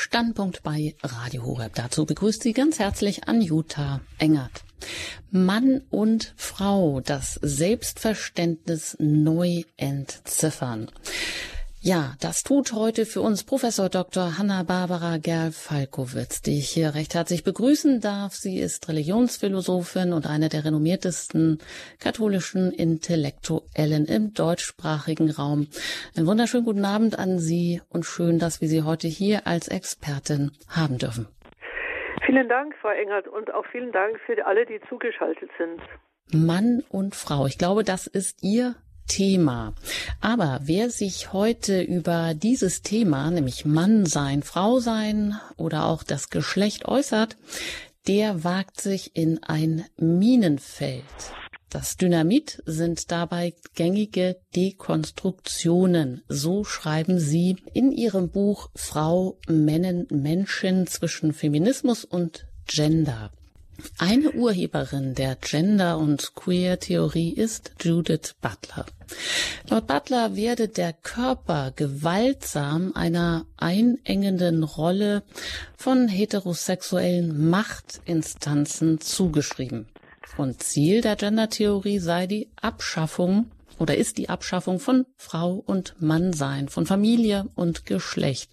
Standpunkt bei Radio Horeb. Dazu begrüßt Sie ganz herzlich Anjuta Engert. Mann und Frau, das Selbstverständnis neu entziffern. Ja, das tut heute für uns Professor Dr. Hanna-Barbara Gerl-Falkowitz, die ich hier recht herzlich begrüßen darf. Sie ist Religionsphilosophin und eine der renommiertesten katholischen Intellektuellen im deutschsprachigen Raum. Einen wunderschönen guten Abend an Sie und schön, dass wir Sie heute hier als Expertin haben dürfen. Vielen Dank, Frau Engert, und auch vielen Dank für alle, die zugeschaltet sind. Mann und Frau. Ich glaube, das ist Ihr Thema. Aber wer sich heute über dieses Thema, nämlich Mann sein, Frau sein oder auch das Geschlecht äußert, der wagt sich in ein Minenfeld. Das Dynamit sind dabei gängige Dekonstruktionen. So schreiben Sie in Ihrem Buch Frau, Männen, Menschen zwischen Feminismus und Gender. Eine Urheberin der Gender- und Queer-Theorie ist Judith Butler. Laut Butler werde der Körper gewaltsam einer einengenden Rolle von heterosexuellen Machtinstanzen zugeschrieben. Und Ziel der Gender-Theorie sei die Abschaffung oder ist die Abschaffung von Frau und Mannsein, von Familie und Geschlecht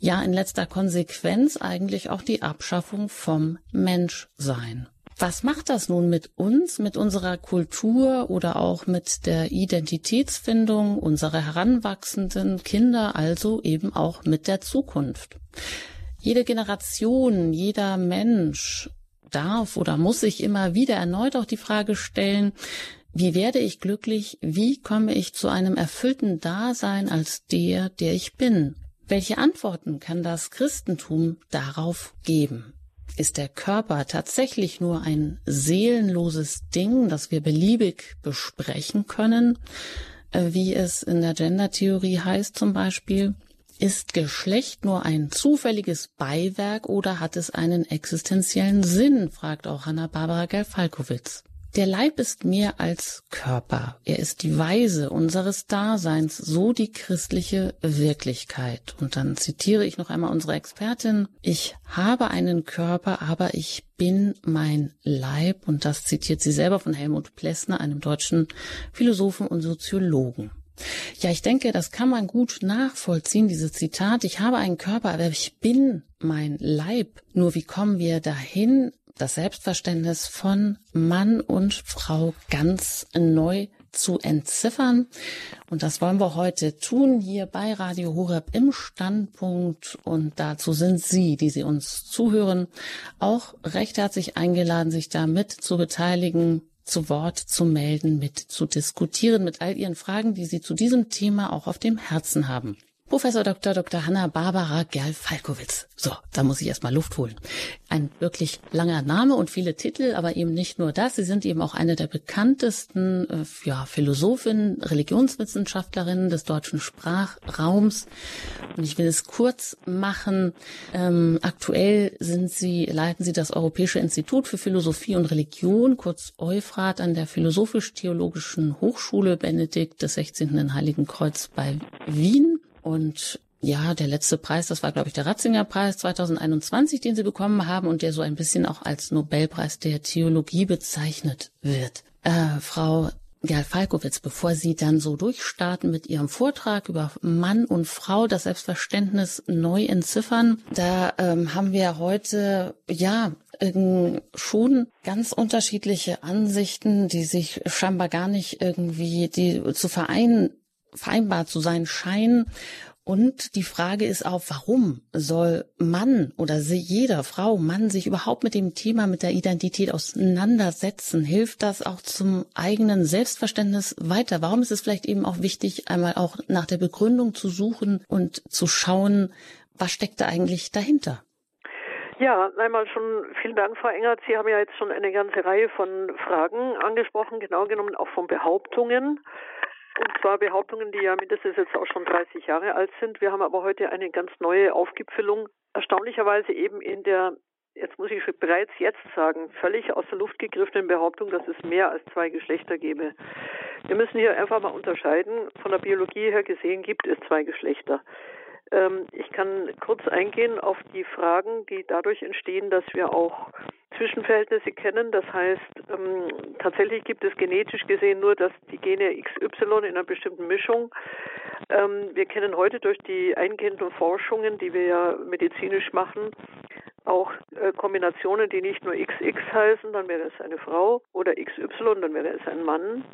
ja in letzter Konsequenz eigentlich auch die Abschaffung vom Menschsein. Was macht das nun mit uns, mit unserer Kultur oder auch mit der Identitätsfindung unserer heranwachsenden Kinder, also eben auch mit der Zukunft? Jede Generation, jeder Mensch darf oder muss sich immer wieder erneut auch die Frage stellen, wie werde ich glücklich? Wie komme ich zu einem erfüllten Dasein als der, der ich bin? Welche Antworten kann das Christentum darauf geben? Ist der Körper tatsächlich nur ein seelenloses Ding, das wir beliebig besprechen können, äh, wie es in der Gender-Theorie heißt zum Beispiel? Ist Geschlecht nur ein zufälliges Beiwerk oder hat es einen existenziellen Sinn, fragt auch Hanna-Barbara Gelfalkowitz. Der Leib ist mehr als Körper. Er ist die Weise unseres Daseins, so die christliche Wirklichkeit. Und dann zitiere ich noch einmal unsere Expertin. Ich habe einen Körper, aber ich bin mein Leib. Und das zitiert sie selber von Helmut Plessner, einem deutschen Philosophen und Soziologen. Ja, ich denke, das kann man gut nachvollziehen, dieses Zitat. Ich habe einen Körper, aber ich bin mein Leib. Nur wie kommen wir dahin, das Selbstverständnis von Mann und Frau ganz neu zu entziffern. Und das wollen wir heute tun hier bei Radio Horeb im Standpunkt. Und dazu sind Sie, die Sie uns zuhören, auch recht herzlich eingeladen, sich damit zu beteiligen, zu Wort zu melden, mit zu diskutieren, mit all Ihren Fragen, die Sie zu diesem Thema auch auf dem Herzen haben. Professor Dr. Dr. Hanna Barbara Gerl-Falkowitz. So, da muss ich erstmal Luft holen. Ein wirklich langer Name und viele Titel, aber eben nicht nur das. Sie sind eben auch eine der bekanntesten äh, ja, Philosophinnen, Religionswissenschaftlerinnen des deutschen Sprachraums. Und ich will es kurz machen. Ähm, aktuell sind Sie, leiten Sie das Europäische Institut für Philosophie und Religion, kurz Euphrat, an der Philosophisch-Theologischen Hochschule Benedikt des 16. in Heiligen Kreuz bei Wien. Und ja, der letzte Preis, das war, glaube ich, der Ratzinger Preis 2021, den Sie bekommen haben und der so ein bisschen auch als Nobelpreis der Theologie bezeichnet wird. Äh, Frau Gerl Falkowitz, bevor Sie dann so durchstarten mit Ihrem Vortrag über Mann und Frau, das Selbstverständnis neu entziffern, da ähm, haben wir heute ja schon ganz unterschiedliche Ansichten, die sich scheinbar gar nicht irgendwie die zu vereinen vereinbar zu sein scheinen. Und die Frage ist auch, warum soll Mann oder jeder Frau, Mann sich überhaupt mit dem Thema, mit der Identität auseinandersetzen? Hilft das auch zum eigenen Selbstverständnis weiter? Warum ist es vielleicht eben auch wichtig, einmal auch nach der Begründung zu suchen und zu schauen, was steckt da eigentlich dahinter? Ja, einmal schon vielen Dank, Frau Engert. Sie haben ja jetzt schon eine ganze Reihe von Fragen angesprochen, genau genommen auch von Behauptungen. Und zwar Behauptungen, die ja mindestens jetzt auch schon 30 Jahre alt sind. Wir haben aber heute eine ganz neue Aufgipfelung, erstaunlicherweise eben in der, jetzt muss ich bereits jetzt sagen, völlig aus der Luft gegriffenen Behauptung, dass es mehr als zwei Geschlechter gäbe. Wir müssen hier einfach mal unterscheiden. Von der Biologie her gesehen gibt es zwei Geschlechter. Ähm, ich kann kurz eingehen auf die Fragen, die dadurch entstehen, dass wir auch Zwischenverhältnisse kennen. Das heißt, ähm, tatsächlich gibt es genetisch gesehen nur dass die Gene XY in einer bestimmten Mischung. Ähm, wir kennen heute durch die eingehenden Forschungen, die wir ja medizinisch machen, auch äh, Kombinationen, die nicht nur XX heißen, dann wäre es eine Frau, oder XY, dann wäre es ein Mann.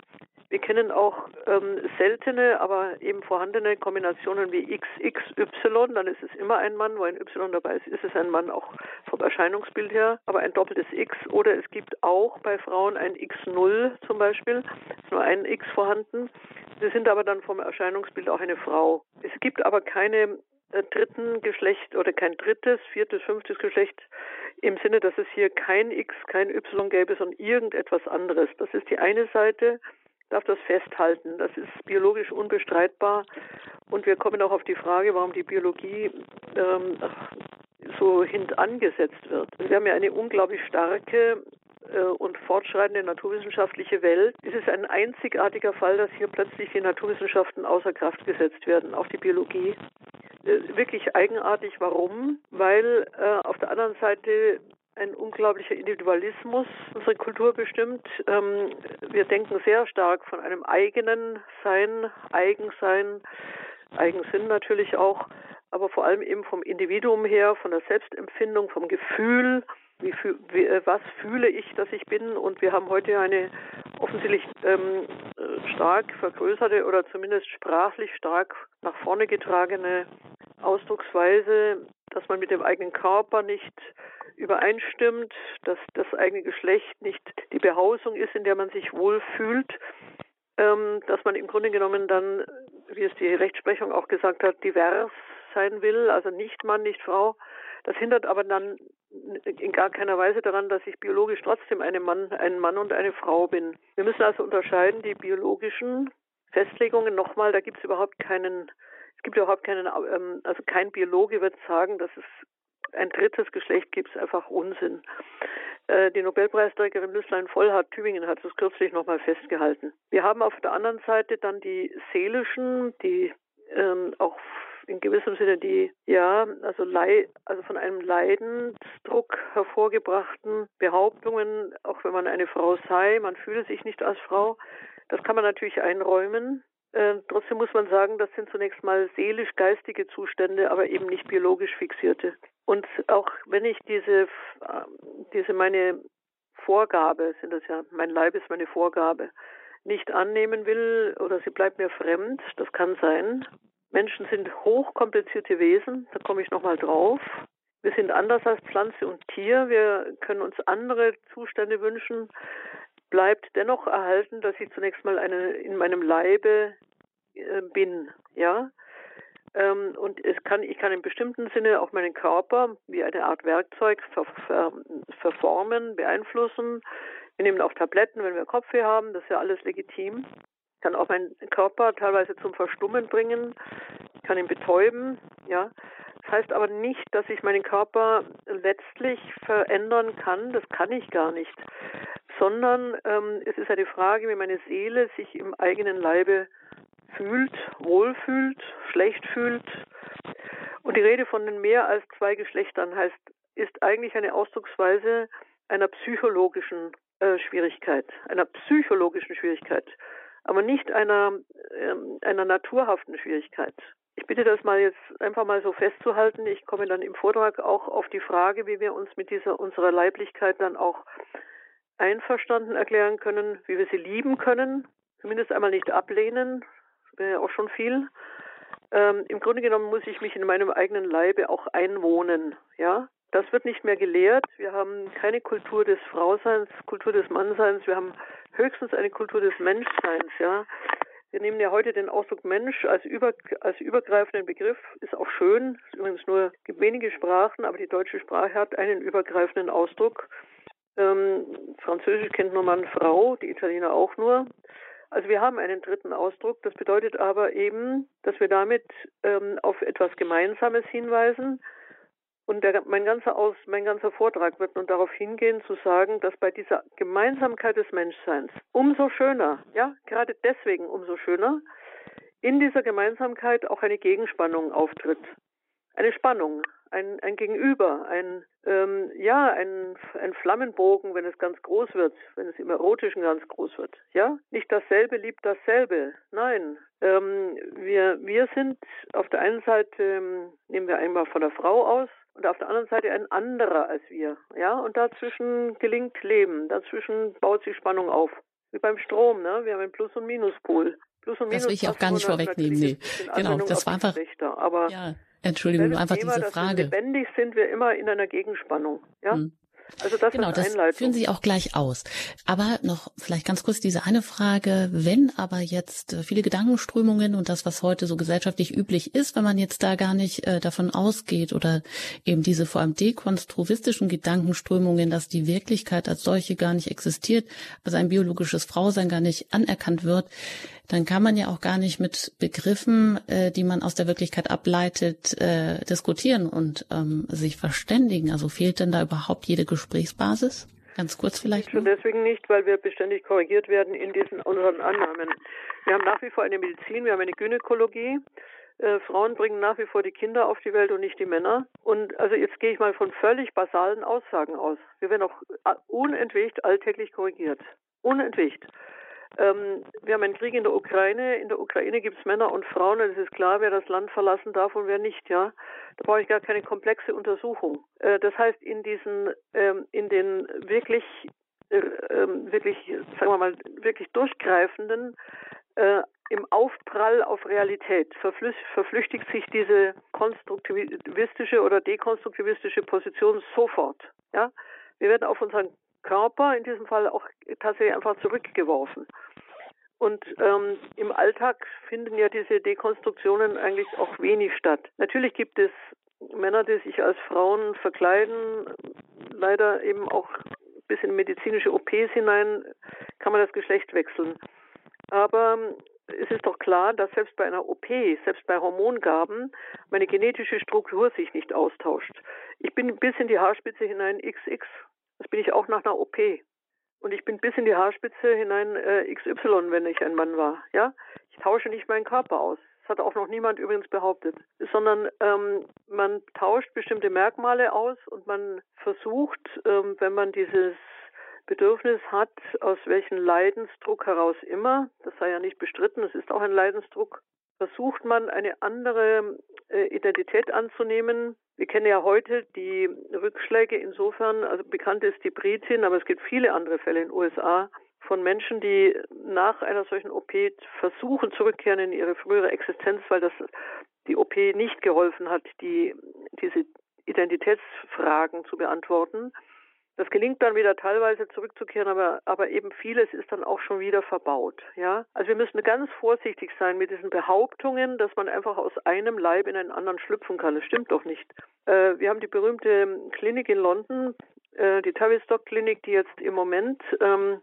Wir kennen auch ähm, seltene, aber eben vorhandene Kombinationen wie XXY, dann ist es immer ein Mann, wo ein Y dabei ist, ist es ein Mann auch vom Erscheinungsbild her, aber ein doppeltes X. Oder es gibt auch bei Frauen ein X0 zum Beispiel, ist nur ein X vorhanden. Sie sind aber dann vom Erscheinungsbild auch eine Frau. Es gibt aber keine äh, dritten Geschlecht oder kein drittes, viertes, fünftes Geschlecht im Sinne, dass es hier kein X, kein Y gäbe, sondern irgendetwas anderes. Das ist die eine Seite darf das festhalten. Das ist biologisch unbestreitbar. Und wir kommen auch auf die Frage, warum die Biologie ähm, so hintangesetzt wird. Wir haben ja eine unglaublich starke äh, und fortschreitende naturwissenschaftliche Welt. Es ist ein einzigartiger Fall, dass hier plötzlich die Naturwissenschaften außer Kraft gesetzt werden, auch die Biologie. Äh, wirklich eigenartig. Warum? Weil äh, auf der anderen Seite ein unglaublicher Individualismus unsere Kultur bestimmt. Ähm, wir denken sehr stark von einem eigenen Sein, Eigensein, Eigensinn natürlich auch, aber vor allem eben vom Individuum her, von der Selbstempfindung, vom Gefühl, wie, wie, äh, was fühle ich, dass ich bin. Und wir haben heute eine offensichtlich ähm, stark vergrößerte oder zumindest sprachlich stark nach vorne getragene Ausdrucksweise, dass man mit dem eigenen Körper nicht übereinstimmt, dass das eigene Geschlecht nicht die Behausung ist, in der man sich wohlfühlt, ähm, dass man im Grunde genommen dann, wie es die Rechtsprechung auch gesagt hat, divers sein will, also nicht Mann, nicht Frau. Das hindert aber dann in gar keiner Weise daran, dass ich biologisch trotzdem eine Mann, ein Mann und eine Frau bin. Wir müssen also unterscheiden die biologischen Festlegungen nochmal, da gibt es überhaupt keinen, gibt überhaupt keinen, ähm, also kein Biologe wird sagen, dass es ein drittes Geschlecht gibt es einfach Unsinn. Äh, die Nobelpreisträgerin Lüßlein Vollhardt Tübingen hat es kürzlich nochmal festgehalten. Wir haben auf der anderen Seite dann die seelischen, die ähm, auch in gewissem Sinne die, ja, also, Lei also von einem Leidensdruck hervorgebrachten Behauptungen, auch wenn man eine Frau sei, man fühle sich nicht als Frau. Das kann man natürlich einräumen. Äh, trotzdem muss man sagen, das sind zunächst mal seelisch-geistige Zustände, aber eben nicht biologisch fixierte. Und auch wenn ich diese, äh, diese meine Vorgabe, sind das ja, mein Leib ist meine Vorgabe, nicht annehmen will oder sie bleibt mir fremd, das kann sein. Menschen sind hochkomplizierte Wesen, da komme ich nochmal drauf. Wir sind anders als Pflanze und Tier, wir können uns andere Zustände wünschen. Bleibt dennoch erhalten, dass ich zunächst mal eine, in meinem Leibe äh, bin, ja. Ähm, und es kann, ich kann in bestimmten Sinne auch meinen Körper wie eine Art Werkzeug ver, ver, verformen, beeinflussen. Wir nehmen auch Tabletten, wenn wir Kopfweh haben, das ist ja alles legitim. Kann auch meinen Körper teilweise zum Verstummen bringen, kann ihn betäuben, ja. Das heißt aber nicht, dass ich meinen Körper letztlich verändern kann, das kann ich gar nicht, sondern ähm, es ist eine Frage, wie meine Seele sich im eigenen Leibe fühlt, wohlfühlt, schlecht fühlt. Und die Rede von den mehr als zwei Geschlechtern heißt, ist eigentlich eine Ausdrucksweise einer psychologischen äh, Schwierigkeit, einer psychologischen Schwierigkeit, aber nicht einer, äh, einer naturhaften Schwierigkeit. Ich bitte das mal jetzt einfach mal so festzuhalten. Ich komme dann im Vortrag auch auf die Frage, wie wir uns mit dieser unserer Leiblichkeit dann auch einverstanden erklären können, wie wir sie lieben können, zumindest einmal nicht ablehnen, wäre ja auch schon viel. Ähm, Im Grunde genommen muss ich mich in meinem eigenen Leibe auch einwohnen. Ja, das wird nicht mehr gelehrt. Wir haben keine Kultur des Frauseins, Kultur des Mannseins. Wir haben höchstens eine Kultur des Menschseins. Ja, wir nehmen ja heute den Ausdruck Mensch als, über, als übergreifenden Begriff. Ist auch schön. Ist übrigens nur wenige Sprachen, aber die deutsche Sprache hat einen übergreifenden Ausdruck. Ähm, Französisch kennt nur Mann, Frau, die Italiener auch nur. Also wir haben einen dritten Ausdruck. Das bedeutet aber eben, dass wir damit ähm, auf etwas Gemeinsames hinweisen. Und der, mein, ganzer Aus, mein ganzer Vortrag wird nun darauf hingehen, zu sagen, dass bei dieser Gemeinsamkeit des Menschseins umso schöner, ja, gerade deswegen umso schöner, in dieser Gemeinsamkeit auch eine Gegenspannung auftritt. eine Spannung, ein, ein Gegenüber, ein ähm, ja, ein, ein Flammenbogen, wenn es ganz groß wird, wenn es im Erotischen ganz groß wird. Ja, nicht dasselbe liebt dasselbe. Nein, ähm, wir wir sind auf der einen Seite ähm, nehmen wir einmal von der Frau aus und auf der anderen Seite ein anderer als wir. Ja, und dazwischen gelingt Leben, dazwischen baut sich Spannung auf. Wie beim Strom, ne? Wir haben einen Plus- und Minuspol. Plus und Minus. Das will ich auch gar nicht vorwegnehmen, nee. Genau, das war einfach. Aber ja, Entschuldigung, einfach Thema, diese Frage. lebendig sind wir immer in einer Gegenspannung, ja? Hm. Also das genau, ist das führen Sie auch gleich aus. Aber noch vielleicht ganz kurz diese eine Frage, wenn aber jetzt äh, viele Gedankenströmungen und das, was heute so gesellschaftlich üblich ist, wenn man jetzt da gar nicht äh, davon ausgeht oder eben diese vor allem dekonstruistischen Gedankenströmungen, dass die Wirklichkeit als solche gar nicht existiert, also ein biologisches Frausein gar nicht anerkannt wird, dann kann man ja auch gar nicht mit Begriffen, äh, die man aus der Wirklichkeit ableitet, äh, diskutieren und ähm, sich verständigen. Also fehlt denn da überhaupt jede Gesprächsbasis? Ganz kurz vielleicht. Schon deswegen nicht, weil wir beständig korrigiert werden in diesen unseren Annahmen. Wir haben nach wie vor eine Medizin, wir haben eine Gynäkologie. Äh, Frauen bringen nach wie vor die Kinder auf die Welt und nicht die Männer. Und also jetzt gehe ich mal von völlig basalen Aussagen aus. Wir werden auch äh, unentwegt alltäglich korrigiert. Unentwegt. Ähm, wir haben einen Krieg in der Ukraine. In der Ukraine gibt es Männer und Frauen. Und es ist klar, wer das Land verlassen darf und wer nicht. Ja, da brauche ich gar keine komplexe Untersuchung. Äh, das heißt, in diesen, ähm, in den wirklich, äh, ähm, wirklich, sagen wir mal, wirklich durchgreifenden äh, im Aufprall auf Realität verflüchtigt sich diese konstruktivistische oder dekonstruktivistische Position sofort. Ja, wir werden auf unseren Körper in diesem Fall auch tatsächlich einfach zurückgeworfen. Und ähm, im Alltag finden ja diese Dekonstruktionen eigentlich auch wenig statt. Natürlich gibt es Männer, die sich als Frauen verkleiden, leider eben auch bis in medizinische OPs hinein kann man das Geschlecht wechseln. Aber es ist doch klar, dass selbst bei einer OP, selbst bei Hormongaben, meine genetische Struktur sich nicht austauscht. Ich bin bis in die Haarspitze hinein XX das bin ich auch nach einer OP. Und ich bin bis in die Haarspitze hinein äh, XY, wenn ich ein Mann war. Ja, ich tausche nicht meinen Körper aus. Das hat auch noch niemand übrigens behauptet, sondern ähm, man tauscht bestimmte Merkmale aus und man versucht, ähm, wenn man dieses Bedürfnis hat, aus welchem Leidensdruck heraus immer, das sei ja nicht bestritten, es ist auch ein Leidensdruck, versucht man eine andere äh, Identität anzunehmen. Wir kennen ja heute die Rückschläge insofern, also bekannt ist die Britin, aber es gibt viele andere Fälle in den USA von Menschen, die nach einer solchen OP versuchen zurückkehren in ihre frühere Existenz, weil das die OP nicht geholfen hat, die, diese Identitätsfragen zu beantworten. Das gelingt dann wieder teilweise zurückzukehren, aber, aber eben vieles ist dann auch schon wieder verbaut. Ja, also wir müssen ganz vorsichtig sein mit diesen Behauptungen, dass man einfach aus einem Leib in einen anderen schlüpfen kann. Das stimmt doch nicht. Äh, wir haben die berühmte Klinik in London, äh, die Tavistock Klinik, die jetzt im Moment ähm,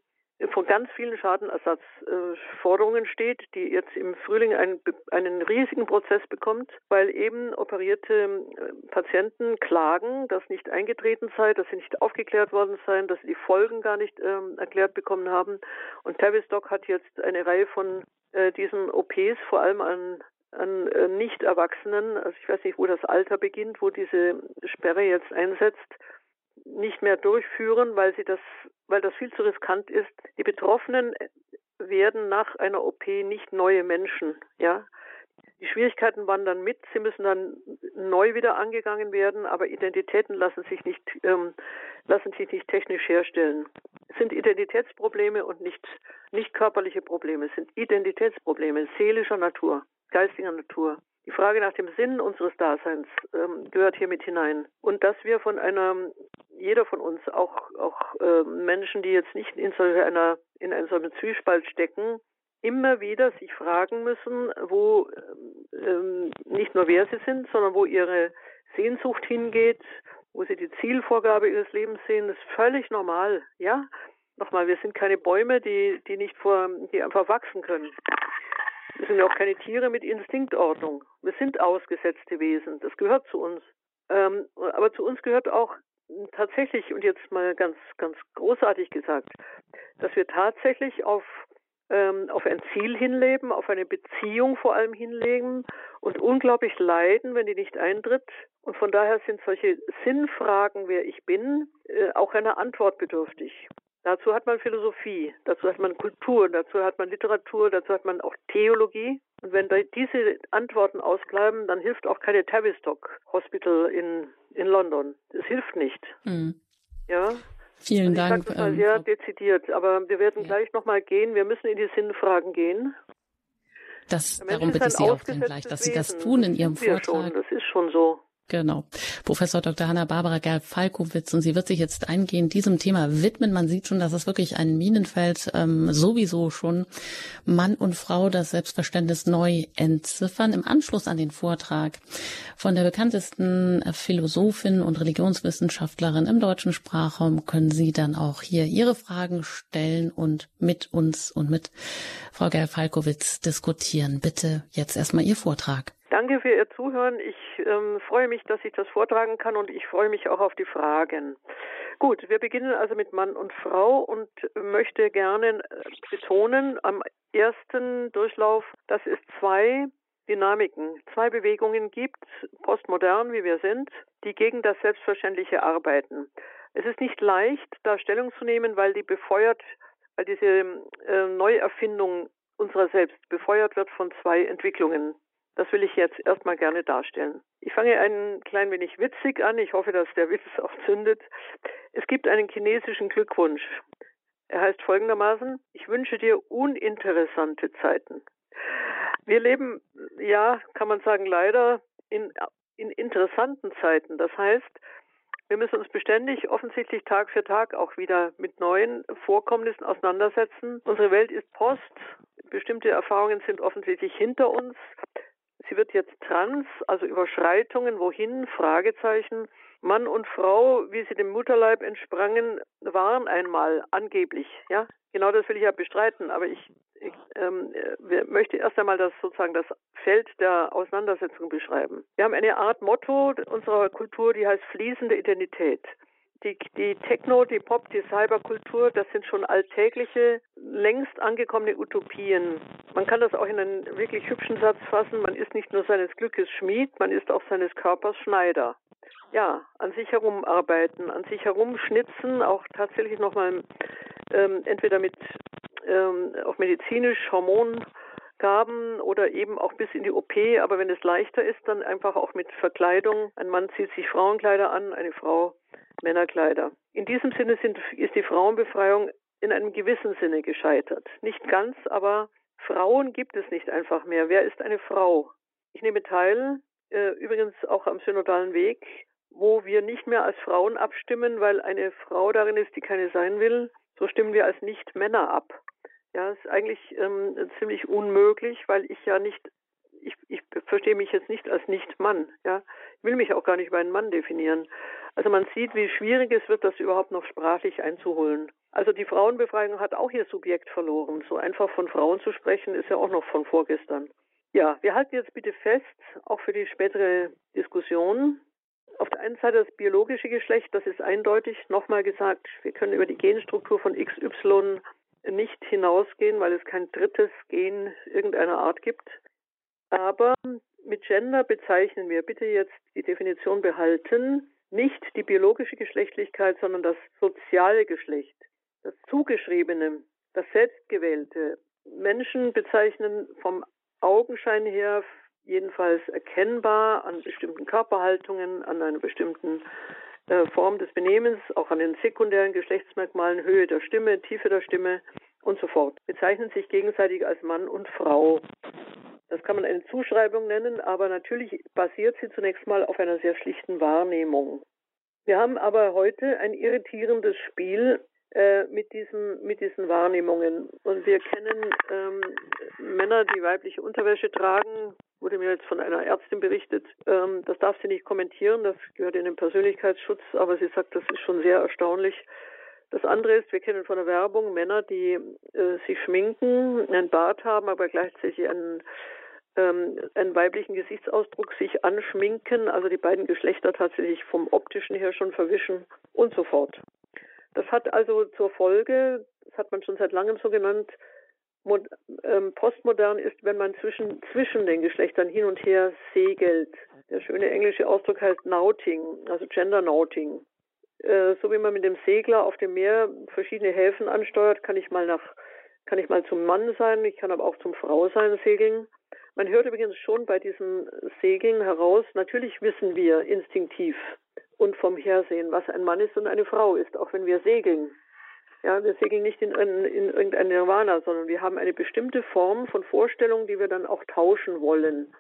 von ganz vielen Schadenersatzforderungen steht, die jetzt im Frühling einen, einen riesigen Prozess bekommt, weil eben operierte äh, Patienten klagen, dass nicht eingetreten sei, dass sie nicht aufgeklärt worden seien, dass sie die Folgen gar nicht ähm, erklärt bekommen haben. Und Tavistock hat jetzt eine Reihe von äh, diesen OPs, vor allem an an äh, Nicht-Erwachsenen, also ich weiß nicht, wo das Alter beginnt, wo diese Sperre jetzt einsetzt, nicht mehr durchführen, weil sie das, weil das viel zu riskant ist. Die Betroffenen werden nach einer OP nicht neue Menschen, ja. Die Schwierigkeiten wandern mit, sie müssen dann neu wieder angegangen werden, aber Identitäten lassen sich nicht, ähm, lassen sich nicht technisch herstellen. Es sind Identitätsprobleme und nicht, nicht körperliche Probleme, es sind Identitätsprobleme seelischer Natur, geistiger Natur. Die Frage nach dem Sinn unseres Daseins ähm, gehört hier mit hinein. Und dass wir von einer, jeder von uns, auch, auch äh, Menschen, die jetzt nicht in so einer, in einem solchen Zwiespalt stecken, immer wieder sich fragen müssen, wo ähm, nicht nur wer sie sind, sondern wo ihre Sehnsucht hingeht, wo sie die Zielvorgabe ihres Lebens sehen, ist völlig normal, ja. Nochmal, wir sind keine Bäume, die, die nicht vor, die einfach wachsen können. Wir sind ja auch keine Tiere mit Instinktordnung. Wir sind ausgesetzte Wesen. Das gehört zu uns. Ähm, aber zu uns gehört auch tatsächlich, und jetzt mal ganz, ganz großartig gesagt, dass wir tatsächlich auf ähm, auf ein Ziel hinleben, auf eine Beziehung vor allem hinlegen und unglaublich leiden, wenn die nicht eintritt. Und von daher sind solche Sinnfragen, wer ich bin, äh, auch einer Antwort bedürftig. Dazu hat man Philosophie, dazu hat man Kultur, dazu hat man Literatur, dazu hat man auch Theologie. Und wenn diese Antworten ausbleiben, dann hilft auch keine Tavistock Hospital in, in London. Das hilft nicht. Mhm. Ja. Vielen also Dank. Ich sage das mal ähm, sehr dezidiert, aber wir werden ja. gleich nochmal gehen. Wir müssen in die Sinnfragen gehen. Das, darum bitte ich Sie auch dann gleich, dass Sie das tun in Ihrem Vortrag. Schon, das ist schon so. Genau. Professor Dr. Hanna-Barbara Gerl-Falkowitz und sie wird sich jetzt eingehend diesem Thema widmen. Man sieht schon, dass es wirklich ein Minenfeld ähm, sowieso schon Mann und Frau das Selbstverständnis neu entziffern. Im Anschluss an den Vortrag von der bekanntesten Philosophin und Religionswissenschaftlerin im deutschen Sprachraum können Sie dann auch hier Ihre Fragen stellen und mit uns und mit Frau Gerl-Falkowitz diskutieren. Bitte jetzt erstmal Ihr Vortrag. Danke für Ihr Zuhören. Ich ähm, freue mich, dass ich das vortragen kann und ich freue mich auch auf die Fragen. Gut, wir beginnen also mit Mann und Frau und möchte gerne äh, betonen am ersten Durchlauf, dass es zwei Dynamiken, zwei Bewegungen gibt, postmodern wie wir sind, die gegen das Selbstverständliche arbeiten. Es ist nicht leicht, da Stellung zu nehmen, weil die befeuert, weil diese äh, Neuerfindung unserer selbst befeuert wird von zwei Entwicklungen. Das will ich jetzt erstmal gerne darstellen. Ich fange ein klein wenig witzig an. Ich hoffe, dass der Witz auch zündet. Es gibt einen chinesischen Glückwunsch. Er heißt folgendermaßen, ich wünsche dir uninteressante Zeiten. Wir leben, ja, kann man sagen, leider in, in interessanten Zeiten. Das heißt, wir müssen uns beständig, offensichtlich Tag für Tag auch wieder mit neuen Vorkommnissen auseinandersetzen. Unsere Welt ist Post. Bestimmte Erfahrungen sind offensichtlich hinter uns. Sie wird jetzt trans, also Überschreitungen, wohin? Fragezeichen. Mann und Frau, wie sie dem Mutterleib entsprangen, waren einmal angeblich. Ja, genau das will ich ja bestreiten. Aber ich, ich ähm, möchte erst einmal das sozusagen das Feld der Auseinandersetzung beschreiben. Wir haben eine Art Motto unserer Kultur, die heißt fließende Identität die, die Techno, die Pop, die Cyberkultur, das sind schon alltägliche, längst angekommene Utopien. Man kann das auch in einen wirklich hübschen Satz fassen. Man ist nicht nur seines Glückes Schmied, man ist auch seines Körpers Schneider. Ja, an sich herumarbeiten, an sich herumschnitzen, auch tatsächlich nochmal ähm, entweder mit ähm, auch medizinisch Hormongaben oder eben auch bis in die OP, aber wenn es leichter ist, dann einfach auch mit Verkleidung. Ein Mann zieht sich Frauenkleider an, eine Frau Männerkleider. In diesem Sinne sind, ist die Frauenbefreiung in einem gewissen Sinne gescheitert. Nicht ganz, aber Frauen gibt es nicht einfach mehr. Wer ist eine Frau? Ich nehme teil, äh, übrigens auch am synodalen Weg, wo wir nicht mehr als Frauen abstimmen, weil eine Frau darin ist, die keine sein will. So stimmen wir als Nicht-Männer ab. Ja, ist eigentlich ähm, ziemlich unmöglich, weil ich ja nicht, ich, ich verstehe mich jetzt nicht als Nicht-Mann. Ja, ich will mich auch gar nicht über einen Mann definieren. Also man sieht, wie schwierig es wird, das überhaupt noch sprachlich einzuholen. Also die Frauenbefreiung hat auch ihr Subjekt verloren. So einfach von Frauen zu sprechen, ist ja auch noch von vorgestern. Ja, wir halten jetzt bitte fest, auch für die spätere Diskussion. Auf der einen Seite das biologische Geschlecht, das ist eindeutig. Nochmal gesagt, wir können über die Genstruktur von XY nicht hinausgehen, weil es kein drittes Gen irgendeiner Art gibt. Aber mit Gender bezeichnen wir, bitte jetzt die Definition behalten, nicht die biologische Geschlechtlichkeit, sondern das soziale Geschlecht, das zugeschriebene, das selbstgewählte. Menschen bezeichnen vom Augenschein her jedenfalls erkennbar an bestimmten Körperhaltungen, an einer bestimmten äh, Form des Benehmens, auch an den sekundären Geschlechtsmerkmalen, Höhe der Stimme, Tiefe der Stimme und so fort, bezeichnen sich gegenseitig als Mann und Frau. Das kann man eine Zuschreibung nennen, aber natürlich basiert sie zunächst mal auf einer sehr schlichten Wahrnehmung. Wir haben aber heute ein irritierendes Spiel äh, mit, diesem, mit diesen Wahrnehmungen. Und wir kennen ähm, Männer, die weibliche Unterwäsche tragen, wurde mir jetzt von einer Ärztin berichtet. Ähm, das darf sie nicht kommentieren, das gehört in den Persönlichkeitsschutz, aber sie sagt, das ist schon sehr erstaunlich. Das andere ist, wir kennen von der Werbung Männer, die äh, sich schminken, einen Bart haben, aber gleichzeitig einen ähm, einen weiblichen Gesichtsausdruck sich anschminken, also die beiden Geschlechter tatsächlich vom optischen her schon verwischen und so fort. Das hat also zur Folge, das hat man schon seit langem so genannt, ähm, postmodern ist, wenn man zwischen, zwischen den Geschlechtern hin und her segelt. Der schöne englische Ausdruck heißt Nauting, also Gender Nauting. Äh, so wie man mit dem Segler auf dem Meer verschiedene Häfen ansteuert, kann ich mal nach, kann ich mal zum Mann sein, ich kann aber auch zum Frau sein segeln. Man hört übrigens schon bei diesem Segeln heraus, natürlich wissen wir instinktiv und vom Hersehen, was ein Mann ist und eine Frau ist, auch wenn wir segeln. Ja, wir segeln nicht in, in, in irgendein Nirvana, sondern wir haben eine bestimmte Form von Vorstellungen, die wir dann auch tauschen wollen.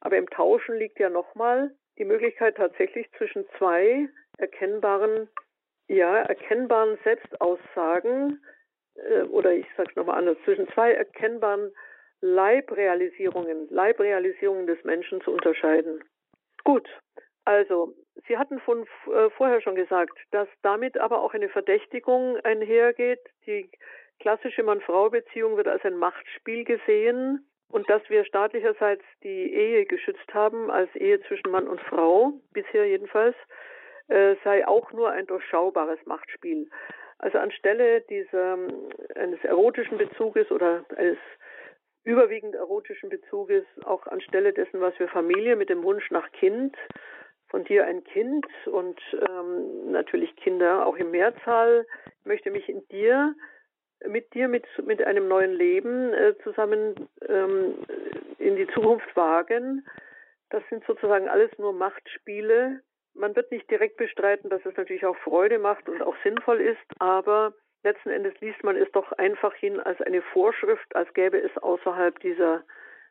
Aber im Tauschen liegt ja nochmal die Möglichkeit tatsächlich zwischen zwei erkennbaren, ja, erkennbaren Selbstaussagen, äh, oder ich sage es nochmal anders, zwischen zwei erkennbaren Leibrealisierungen, Leibrealisierungen des Menschen zu unterscheiden. Gut, also Sie hatten von äh, vorher schon gesagt, dass damit aber auch eine Verdächtigung einhergeht. Die klassische Mann-Frau-Beziehung wird als ein Machtspiel gesehen und dass wir staatlicherseits die Ehe geschützt haben als Ehe zwischen Mann und Frau, bisher jedenfalls, äh, sei auch nur ein durchschaubares Machtspiel. Also anstelle dieser eines erotischen Bezuges oder eines überwiegend erotischen Bezuges, auch anstelle dessen, was wir Familie mit dem Wunsch nach Kind von dir ein Kind und ähm, natürlich Kinder auch im Mehrzahl. Ich möchte mich in dir, mit dir, mit, mit einem neuen Leben äh, zusammen ähm, in die Zukunft wagen. Das sind sozusagen alles nur Machtspiele. Man wird nicht direkt bestreiten, dass es natürlich auch Freude macht und auch sinnvoll ist, aber letzten Endes liest man es doch einfach hin als eine Vorschrift, als gäbe es außerhalb dieser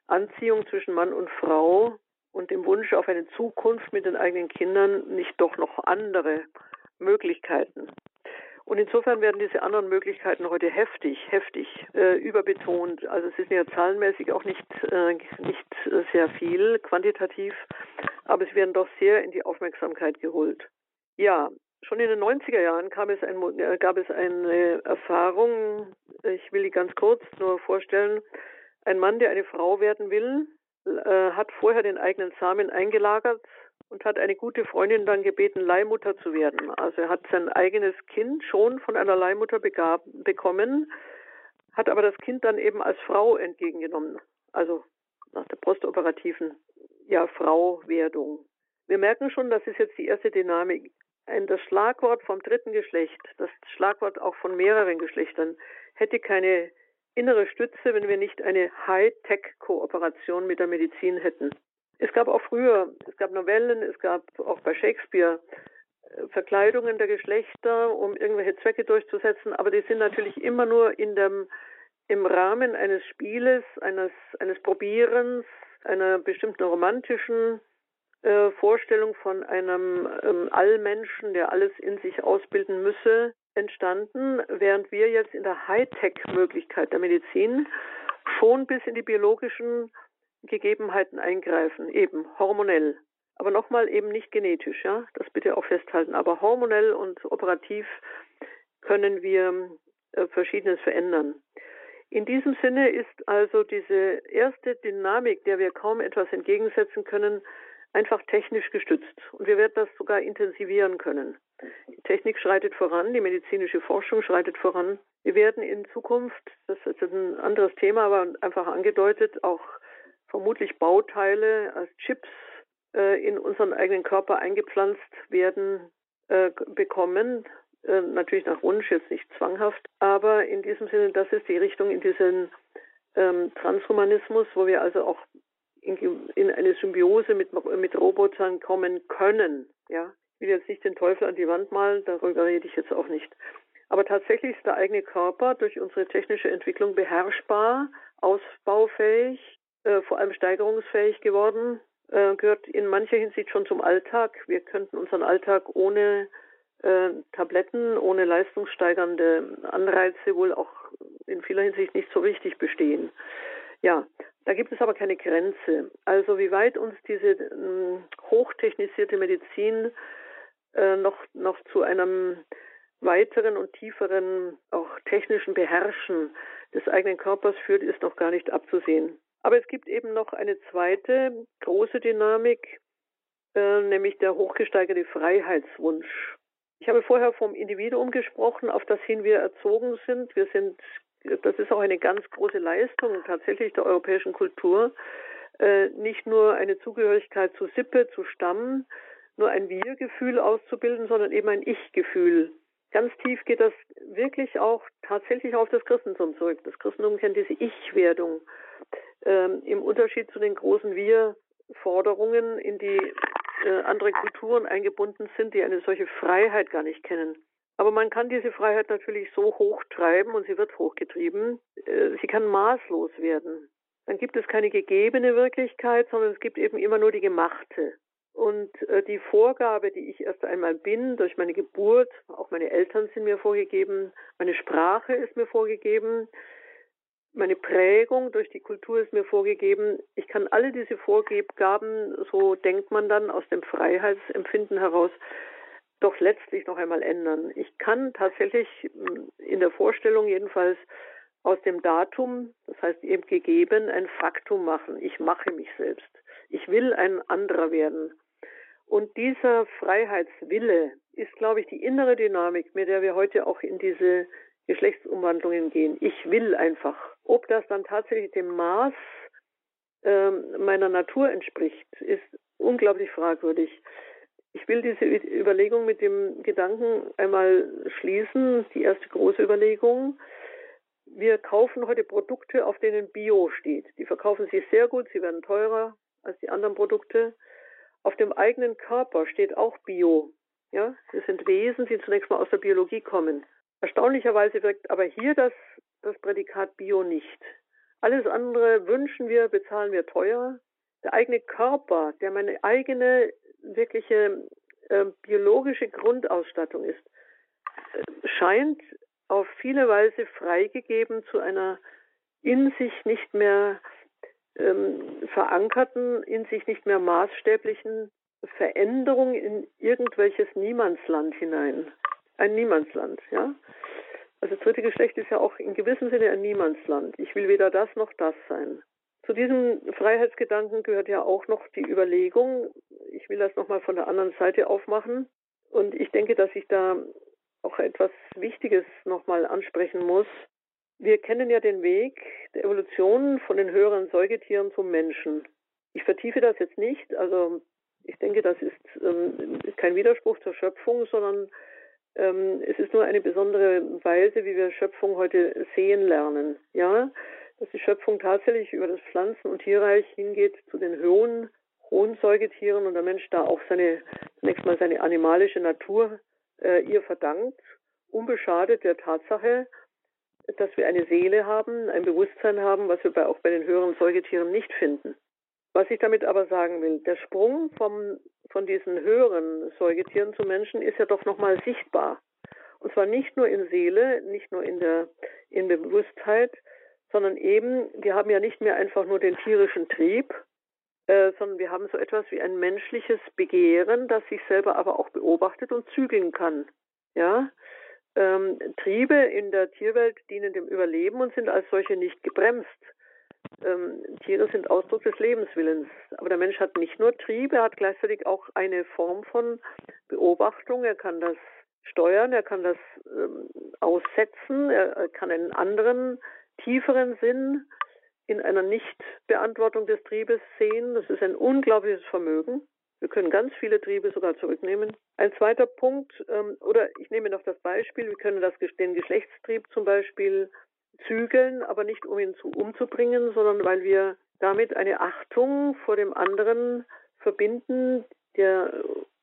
Anziehung zwischen Mann und Frau und dem Wunsch auf eine Zukunft mit den eigenen Kindern nicht doch noch andere Möglichkeiten. Und insofern werden diese anderen Möglichkeiten heute heftig, heftig äh, überbetont. Also es ist ja zahlenmäßig auch nicht, äh, nicht sehr viel quantitativ, aber es werden doch sehr in die Aufmerksamkeit geholt. Ja, schon in den 90er Jahren es ein, äh, gab es eine Erfahrung, ich will die ganz kurz nur vorstellen. Ein Mann, der eine Frau werden will, äh, hat vorher den eigenen Samen eingelagert und hat eine gute Freundin dann gebeten, Leihmutter zu werden. Also er hat sein eigenes Kind schon von einer Leihmutter begab, bekommen, hat aber das Kind dann eben als Frau entgegengenommen, also nach der postoperativen ja, Frauwerdung. Wir merken schon, das ist jetzt die erste Dynamik. Das Schlagwort vom dritten Geschlecht, das Schlagwort auch von mehreren Geschlechtern, hätte keine innere Stütze, wenn wir nicht eine High-Tech-Kooperation mit der Medizin hätten. Es gab auch früher, es gab Novellen, es gab auch bei Shakespeare äh, Verkleidungen der Geschlechter, um irgendwelche Zwecke durchzusetzen, aber die sind natürlich immer nur in dem, im Rahmen eines Spieles, eines, eines Probierens, einer bestimmten romantischen äh, Vorstellung von einem ähm, Allmenschen, der alles in sich ausbilden müsse, entstanden, während wir jetzt in der Hightech-Möglichkeit der Medizin schon bis in die biologischen Gegebenheiten eingreifen, eben hormonell. Aber nochmal eben nicht genetisch, ja, das bitte auch festhalten. Aber hormonell und operativ können wir äh, Verschiedenes verändern. In diesem Sinne ist also diese erste Dynamik, der wir kaum etwas entgegensetzen können, einfach technisch gestützt. Und wir werden das sogar intensivieren können. Die Technik schreitet voran, die medizinische Forschung schreitet voran. Wir werden in Zukunft, das ist ein anderes Thema, aber einfach angedeutet, auch vermutlich Bauteile als Chips äh, in unseren eigenen Körper eingepflanzt werden äh, bekommen. Äh, natürlich nach Wunsch, jetzt nicht zwanghaft. Aber in diesem Sinne, das ist die Richtung in diesen ähm, Transhumanismus, wo wir also auch in, in eine Symbiose mit, mit Robotern kommen können. Ja, ich will jetzt nicht den Teufel an die Wand malen, darüber rede ich jetzt auch nicht. Aber tatsächlich ist der eigene Körper durch unsere technische Entwicklung beherrschbar, ausbaufähig, äh, vor allem steigerungsfähig geworden, äh, gehört in mancher Hinsicht schon zum Alltag. Wir könnten unseren Alltag ohne äh, Tabletten, ohne leistungssteigernde Anreize wohl auch in vieler Hinsicht nicht so richtig bestehen. Ja, da gibt es aber keine Grenze. Also wie weit uns diese äh, hochtechnisierte Medizin äh, noch, noch zu einem weiteren und tieferen, auch technischen Beherrschen des eigenen Körpers führt, ist noch gar nicht abzusehen. Aber es gibt eben noch eine zweite große Dynamik, äh, nämlich der hochgesteigerte Freiheitswunsch. Ich habe vorher vom Individuum gesprochen, auf das hin wir erzogen sind. Wir sind das ist auch eine ganz große Leistung tatsächlich der europäischen Kultur, äh, nicht nur eine Zugehörigkeit zu Sippe, zu Stamm, nur ein Wir-Gefühl auszubilden, sondern eben ein Ich-Gefühl. Ganz tief geht das wirklich auch tatsächlich auf das Christentum zurück. Das Christentum kennt diese Ich-Werdung ähm, im Unterschied zu den großen Wir-Forderungen, in die äh, andere Kulturen eingebunden sind, die eine solche Freiheit gar nicht kennen. Aber man kann diese Freiheit natürlich so hoch treiben und sie wird hochgetrieben. Äh, sie kann maßlos werden. Dann gibt es keine gegebene Wirklichkeit, sondern es gibt eben immer nur die gemachte. Und äh, die Vorgabe, die ich erst einmal bin, durch meine Geburt, auch meine Eltern sind mir vorgegeben, meine Sprache ist mir vorgegeben, meine Prägung durch die Kultur ist mir vorgegeben. Ich kann alle diese Vorgaben, so denkt man dann aus dem Freiheitsempfinden heraus, doch letztlich noch einmal ändern. Ich kann tatsächlich hm, in der Vorstellung jedenfalls aus dem Datum, das heißt eben gegeben, ein Faktum machen. Ich mache mich selbst. Ich will ein anderer werden. Und dieser Freiheitswille ist, glaube ich, die innere Dynamik, mit der wir heute auch in diese Geschlechtsumwandlungen gehen. Ich will einfach. Ob das dann tatsächlich dem Maß äh, meiner Natur entspricht, ist unglaublich fragwürdig. Ich will diese Überlegung mit dem Gedanken einmal schließen, die erste große Überlegung. Wir kaufen heute Produkte, auf denen Bio steht. Die verkaufen sich sehr gut, sie werden teurer als die anderen Produkte. Auf dem eigenen Körper steht auch Bio. Ja, es sind Wesen, die zunächst mal aus der Biologie kommen. Erstaunlicherweise wirkt aber hier das, das Prädikat Bio nicht. Alles andere wünschen wir, bezahlen wir teuer. Der eigene Körper, der meine eigene wirkliche äh, biologische Grundausstattung ist, äh, scheint auf viele Weise freigegeben zu einer in sich nicht mehr ähm, verankerten, in sich nicht mehr maßstäblichen Veränderung in irgendwelches Niemandsland hinein. Ein Niemandsland, ja. Also das dritte Geschlecht ist ja auch in gewissem Sinne ein Niemandsland. Ich will weder das noch das sein. Zu diesem Freiheitsgedanken gehört ja auch noch die Überlegung, ich will das nochmal von der anderen Seite aufmachen. Und ich denke, dass ich da auch etwas Wichtiges nochmal ansprechen muss. Wir kennen ja den Weg der Evolution von den höheren Säugetieren zum Menschen. Ich vertiefe das jetzt nicht. Also ich denke, das ist ähm, kein Widerspruch zur Schöpfung, sondern ähm, es ist nur eine besondere Weise, wie wir Schöpfung heute sehen lernen. Ja, dass die Schöpfung tatsächlich über das Pflanzen- und Tierreich hingeht zu den hohen, hohen Säugetieren und der Mensch da auch seine, zunächst mal seine animalische Natur äh, ihr verdankt, unbeschadet der Tatsache, dass wir eine Seele haben, ein Bewusstsein haben, was wir bei, auch bei den höheren Säugetieren nicht finden. Was ich damit aber sagen will, der Sprung vom, von diesen höheren Säugetieren zu Menschen ist ja doch nochmal sichtbar. Und zwar nicht nur in Seele, nicht nur in der, in der Bewusstheit, sondern eben, wir haben ja nicht mehr einfach nur den tierischen Trieb, äh, sondern wir haben so etwas wie ein menschliches Begehren, das sich selber aber auch beobachtet und zügeln kann. Ja, ähm, Triebe in der Tierwelt dienen dem Überleben und sind als solche nicht gebremst. Ähm, Tiere sind Ausdruck des Lebenswillens. Aber der Mensch hat nicht nur Triebe, er hat gleichzeitig auch eine Form von Beobachtung. Er kann das steuern, er kann das ähm, aussetzen, er kann einen anderen, tieferen Sinn in einer Nichtbeantwortung des Triebes sehen. Das ist ein unglaubliches Vermögen. Wir können ganz viele Triebe sogar zurücknehmen. Ein zweiter Punkt, ähm, oder ich nehme noch das Beispiel, wir können das, den Geschlechtstrieb zum Beispiel zügeln, aber nicht um ihn zu, umzubringen, sondern weil wir damit eine Achtung vor dem anderen verbinden, der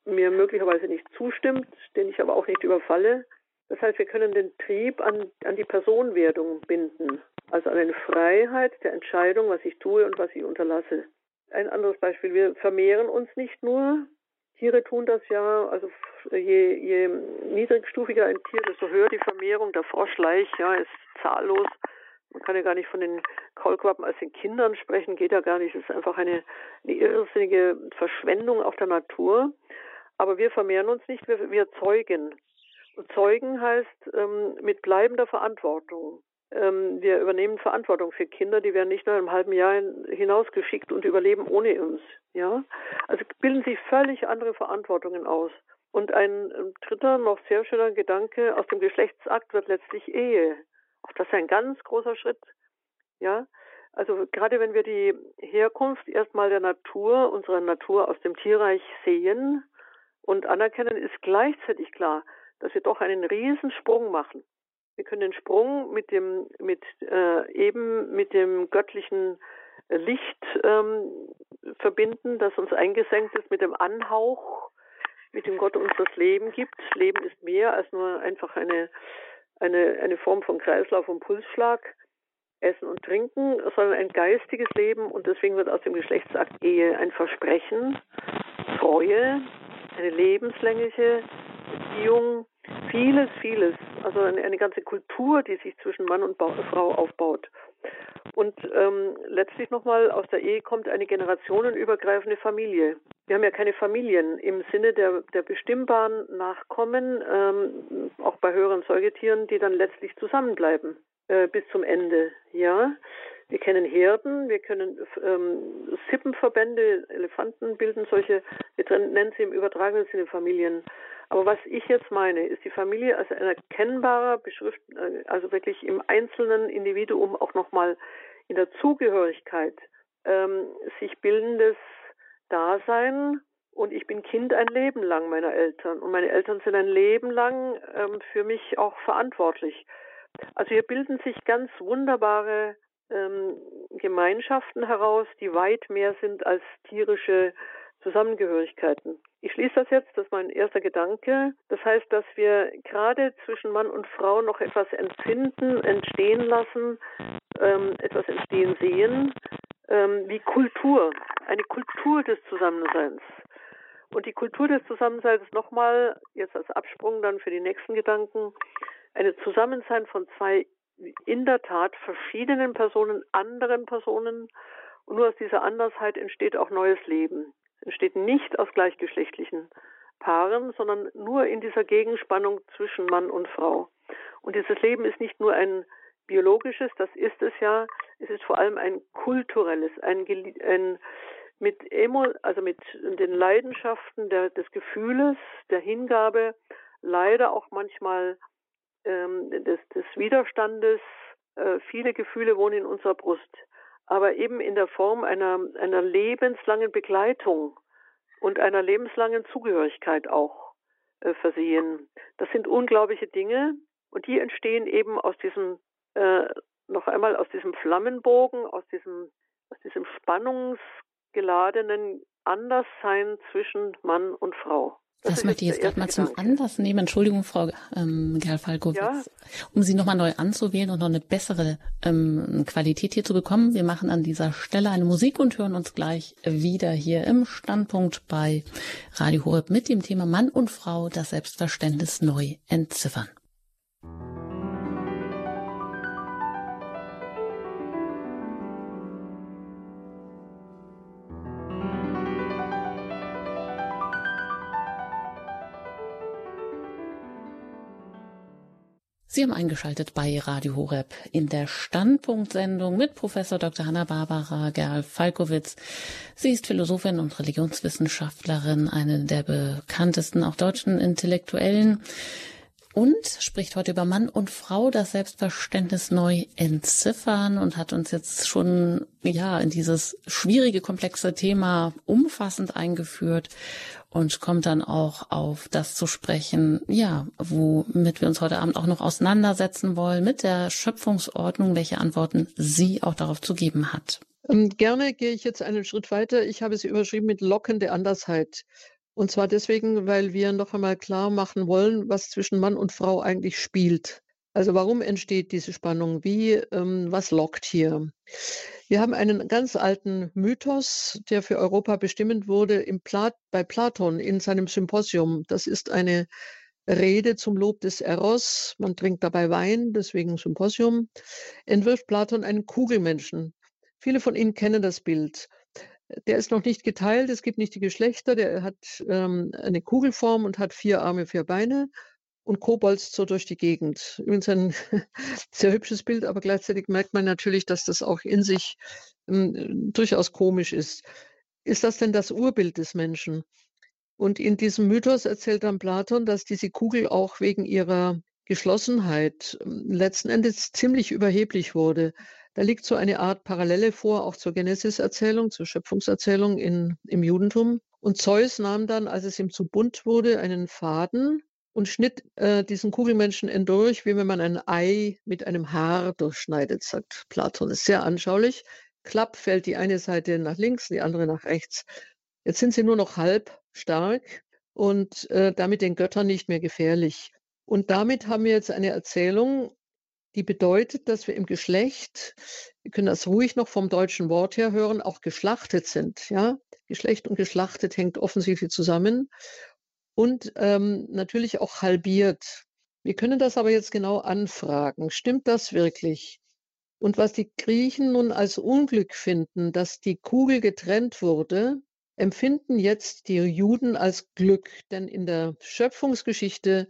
mir möglicherweise nicht zustimmt, den ich aber auch nicht überfalle. Das heißt, wir können den Trieb an, an die Personenwertung binden, also an eine Freiheit der Entscheidung, was ich tue und was ich unterlasse. Ein anderes Beispiel, wir vermehren uns nicht nur, Tiere tun das ja, also je, je niedrigstufiger ein Tier, desto höher die Vermehrung. Der Froschleich ja, ist zahllos. Man kann ja gar nicht von den Kaulquappen als den Kindern sprechen, geht ja gar nicht. Es ist einfach eine, eine irrsinnige Verschwendung auf der Natur. Aber wir vermehren uns nicht, wir, wir zeugen. Zeugen heißt ähm, mit bleibender Verantwortung. Ähm, wir übernehmen Verantwortung für Kinder, die werden nicht nach einem halben Jahr hinausgeschickt und überleben ohne uns. Ja, also bilden sich völlig andere Verantwortungen aus. Und ein dritter, noch sehr schöner Gedanke aus dem Geschlechtsakt wird letztlich Ehe. Auch Das ist ein ganz großer Schritt. Ja, also gerade wenn wir die Herkunft erstmal der Natur, unserer Natur aus dem Tierreich sehen und anerkennen, ist gleichzeitig klar, dass wir doch einen Riesensprung machen. Wir können den Sprung mit dem, mit äh, eben mit dem göttlichen Licht ähm, verbinden, das uns eingesenkt ist, mit dem Anhauch, mit dem Gott uns das Leben gibt. Leben ist mehr als nur einfach eine, eine, eine Form von Kreislauf und Pulsschlag, Essen und Trinken, sondern ein geistiges Leben und deswegen wird aus dem Geschlechtsakt Ehe ein Versprechen, Treue, eine lebenslängliche Beziehung, vieles, vieles, also eine, eine ganze Kultur, die sich zwischen Mann und Frau aufbaut. Und ähm, letztlich nochmal, aus der Ehe kommt eine generationenübergreifende Familie. Wir haben ja keine Familien im Sinne der, der bestimmbaren Nachkommen, ähm, auch bei höheren Säugetieren, die dann letztlich zusammenbleiben äh, bis zum Ende. Ja, wir kennen Herden, wir können ähm, Sippenverbände, Elefanten bilden solche, wir nennen sie im übertragenen Sinne Familien. Aber was ich jetzt meine, ist die Familie als ein erkennbarer Beschrift, äh, also wirklich im einzelnen Individuum auch nochmal in der Zugehörigkeit ähm, sich bildendes Dasein. Und ich bin Kind ein Leben lang meiner Eltern. Und meine Eltern sind ein Leben lang ähm, für mich auch verantwortlich. Also hier bilden sich ganz wunderbare ähm, Gemeinschaften heraus, die weit mehr sind als tierische Zusammengehörigkeiten. Ich schließe das jetzt, das ist mein erster Gedanke. Das heißt, dass wir gerade zwischen Mann und Frau noch etwas empfinden, entstehen lassen, ähm, etwas entstehen sehen, ähm, wie Kultur, eine Kultur des Zusammenseins. Und die Kultur des Zusammenseins nochmal, jetzt als Absprung dann für die nächsten Gedanken, eine Zusammensein von zwei in der Tat verschiedenen Personen, anderen Personen. Und nur aus dieser Andersheit entsteht auch neues Leben. Es entsteht nicht aus gleichgeschlechtlichen Paaren, sondern nur in dieser Gegenspannung zwischen Mann und Frau. Und dieses Leben ist nicht nur ein biologisches, das ist es ja, es ist vor allem ein kulturelles, ein, ein mit Emo, also mit den Leidenschaften der, des Gefühles, der Hingabe, leider auch manchmal ähm, des, des Widerstandes. Äh, viele Gefühle wohnen in unserer Brust, aber eben in der Form einer, einer lebenslangen Begleitung und einer lebenslangen Zugehörigkeit auch äh, versehen. Das sind unglaubliche Dinge und die entstehen eben aus diesem äh, noch einmal aus diesem Flammenbogen, aus diesem, aus diesem spannungsgeladenen Anderssein zwischen Mann und Frau. Das, das möchte ich jetzt gerade mal zum Anlass nehmen. Entschuldigung, Frau ähm, Gerl-Falkowitz, ja. um Sie nochmal neu anzuwählen und noch eine bessere ähm, Qualität hier zu bekommen. Wir machen an dieser Stelle eine Musik und hören uns gleich wieder hier im Standpunkt bei Radio Horeb mit dem Thema Mann und Frau das Selbstverständnis neu entziffern. Sie haben eingeschaltet bei Radio Horeb in der Standpunktsendung mit Professor Dr. Hanna Barbara Gerl-Falkowitz. Sie ist Philosophin und Religionswissenschaftlerin, eine der bekanntesten auch deutschen Intellektuellen und spricht heute über Mann und Frau, das Selbstverständnis neu entziffern und hat uns jetzt schon, ja, in dieses schwierige, komplexe Thema umfassend eingeführt und kommt dann auch auf das zu sprechen, ja, womit wir uns heute Abend auch noch auseinandersetzen wollen, mit der Schöpfungsordnung, welche Antworten sie auch darauf zu geben hat. Ähm, gerne gehe ich jetzt einen Schritt weiter. Ich habe sie überschrieben mit lockende Andersheit. Und zwar deswegen, weil wir noch einmal klar machen wollen, was zwischen Mann und Frau eigentlich spielt. Also warum entsteht diese Spannung? Wie, ähm, was lockt hier? Wir haben einen ganz alten Mythos, der für Europa bestimmend wurde Plat bei Platon in seinem Symposium. Das ist eine Rede zum Lob des Eros. Man trinkt dabei Wein, deswegen Symposium. Entwirft Platon einen Kugelmenschen. Viele von Ihnen kennen das Bild. Der ist noch nicht geteilt, es gibt nicht die Geschlechter, der hat ähm, eine Kugelform und hat vier Arme, vier Beine und kobolzt so durch die Gegend. Übrigens ein sehr hübsches Bild, aber gleichzeitig merkt man natürlich, dass das auch in sich ähm, durchaus komisch ist. Ist das denn das Urbild des Menschen? Und in diesem Mythos erzählt dann Platon, dass diese Kugel auch wegen ihrer Geschlossenheit ähm, letzten Endes ziemlich überheblich wurde. Da liegt so eine Art Parallele vor, auch zur Genesis-Erzählung, zur Schöpfungserzählung in, im Judentum. Und Zeus nahm dann, als es ihm zu bunt wurde, einen Faden und schnitt äh, diesen Kugelmenschen entdurch, wie wenn man ein Ei mit einem Haar durchschneidet, sagt Platon. Das ist sehr anschaulich. Klapp fällt die eine Seite nach links, die andere nach rechts. Jetzt sind sie nur noch halb stark und äh, damit den Göttern nicht mehr gefährlich. Und damit haben wir jetzt eine Erzählung, die bedeutet, dass wir im Geschlecht, wir können das ruhig noch vom deutschen Wort her hören, auch geschlachtet sind. Ja? Geschlecht und geschlachtet hängt offensichtlich zusammen und ähm, natürlich auch halbiert. Wir können das aber jetzt genau anfragen. Stimmt das wirklich? Und was die Griechen nun als Unglück finden, dass die Kugel getrennt wurde, empfinden jetzt die Juden als Glück. Denn in der Schöpfungsgeschichte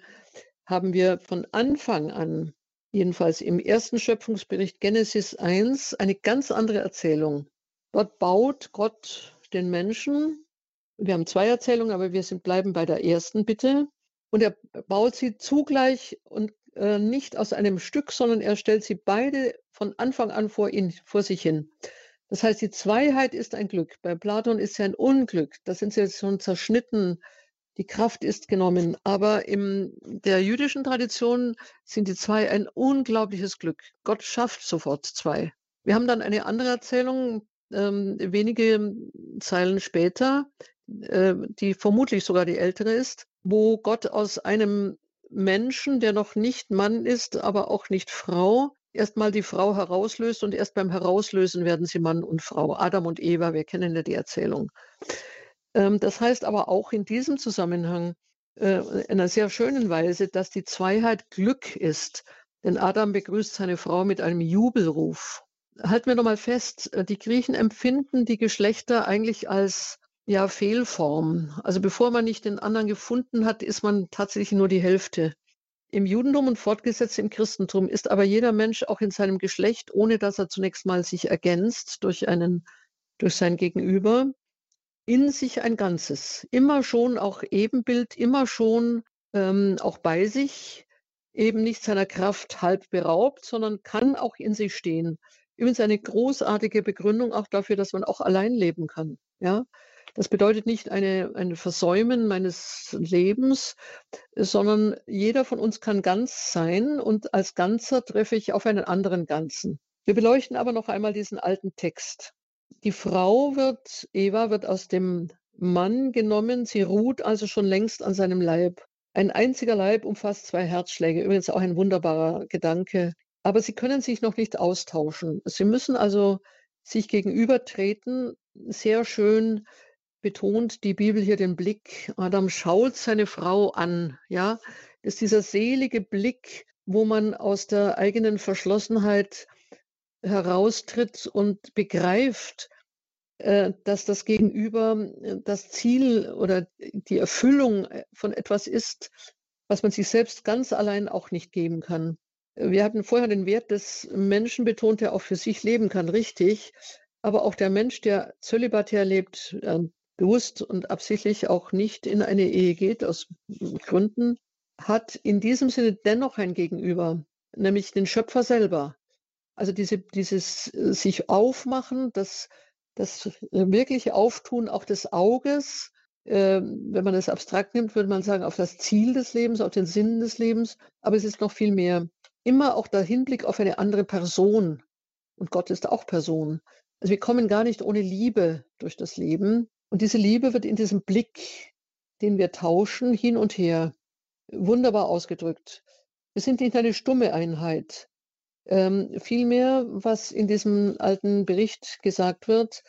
haben wir von Anfang an, jedenfalls im ersten Schöpfungsbericht Genesis 1, eine ganz andere Erzählung. Dort baut Gott den Menschen wir haben zwei Erzählungen, aber wir sind, bleiben bei der ersten bitte. Und er baut sie zugleich und äh, nicht aus einem Stück, sondern er stellt sie beide von Anfang an vor ihn, vor sich hin. Das heißt, die Zweiheit ist ein Glück. Bei Platon ist sie ein Unglück. Da sind sie jetzt schon zerschnitten. Die Kraft ist genommen. Aber in der jüdischen Tradition sind die zwei ein unglaubliches Glück. Gott schafft sofort zwei. Wir haben dann eine andere Erzählung, ähm, wenige Zeilen später, äh, die vermutlich sogar die ältere ist, wo Gott aus einem Menschen, der noch nicht Mann ist, aber auch nicht Frau, erstmal die Frau herauslöst und erst beim Herauslösen werden sie Mann und Frau. Adam und Eva, wir kennen ja die Erzählung. Ähm, das heißt aber auch in diesem Zusammenhang äh, in einer sehr schönen Weise, dass die Zweiheit Glück ist. Denn Adam begrüßt seine Frau mit einem Jubelruf. Halten wir nochmal fest, äh, die Griechen empfinden die Geschlechter eigentlich als ja, Fehlform. Also bevor man nicht den anderen gefunden hat, ist man tatsächlich nur die Hälfte. Im Judentum und fortgesetzt im Christentum ist aber jeder Mensch auch in seinem Geschlecht, ohne dass er zunächst mal sich ergänzt durch einen, durch sein Gegenüber, in sich ein Ganzes. Immer schon auch Ebenbild, immer schon ähm, auch bei sich, eben nicht seiner Kraft halb beraubt, sondern kann auch in sich stehen. Übrigens eine großartige Begründung auch dafür, dass man auch allein leben kann. Ja, das bedeutet nicht eine, ein Versäumen meines Lebens, sondern jeder von uns kann ganz sein und als Ganzer treffe ich auf einen anderen Ganzen. Wir beleuchten aber noch einmal diesen alten Text. Die Frau wird, Eva wird aus dem Mann genommen, sie ruht also schon längst an seinem Leib. Ein einziger Leib umfasst zwei Herzschläge, übrigens auch ein wunderbarer Gedanke. Aber sie können sich noch nicht austauschen. Sie müssen also sich gegenübertreten, sehr schön betont die Bibel hier den Blick. Adam schaut seine Frau an, ja. Das ist dieser selige Blick, wo man aus der eigenen Verschlossenheit heraustritt und begreift, äh, dass das Gegenüber äh, das Ziel oder die Erfüllung äh, von etwas ist, was man sich selbst ganz allein auch nicht geben kann. Wir hatten vorher den Wert des Menschen betont, der auch für sich leben kann, richtig. Aber auch der Mensch, der zölibatär lebt, bewusst und absichtlich auch nicht in eine Ehe geht, aus Gründen, hat in diesem Sinne dennoch ein Gegenüber, nämlich den Schöpfer selber. Also diese, dieses äh, sich aufmachen, das, das wirkliche Auftun auch des Auges, äh, wenn man es abstrakt nimmt, würde man sagen, auf das Ziel des Lebens, auf den Sinn des Lebens. Aber es ist noch viel mehr. Immer auch der Hinblick auf eine andere Person. Und Gott ist auch Person. Also wir kommen gar nicht ohne Liebe durch das Leben. Und diese Liebe wird in diesem Blick, den wir tauschen, hin und her, wunderbar ausgedrückt. Wir sind nicht eine stumme Einheit. Ähm, vielmehr, was in diesem alten Bericht gesagt wird,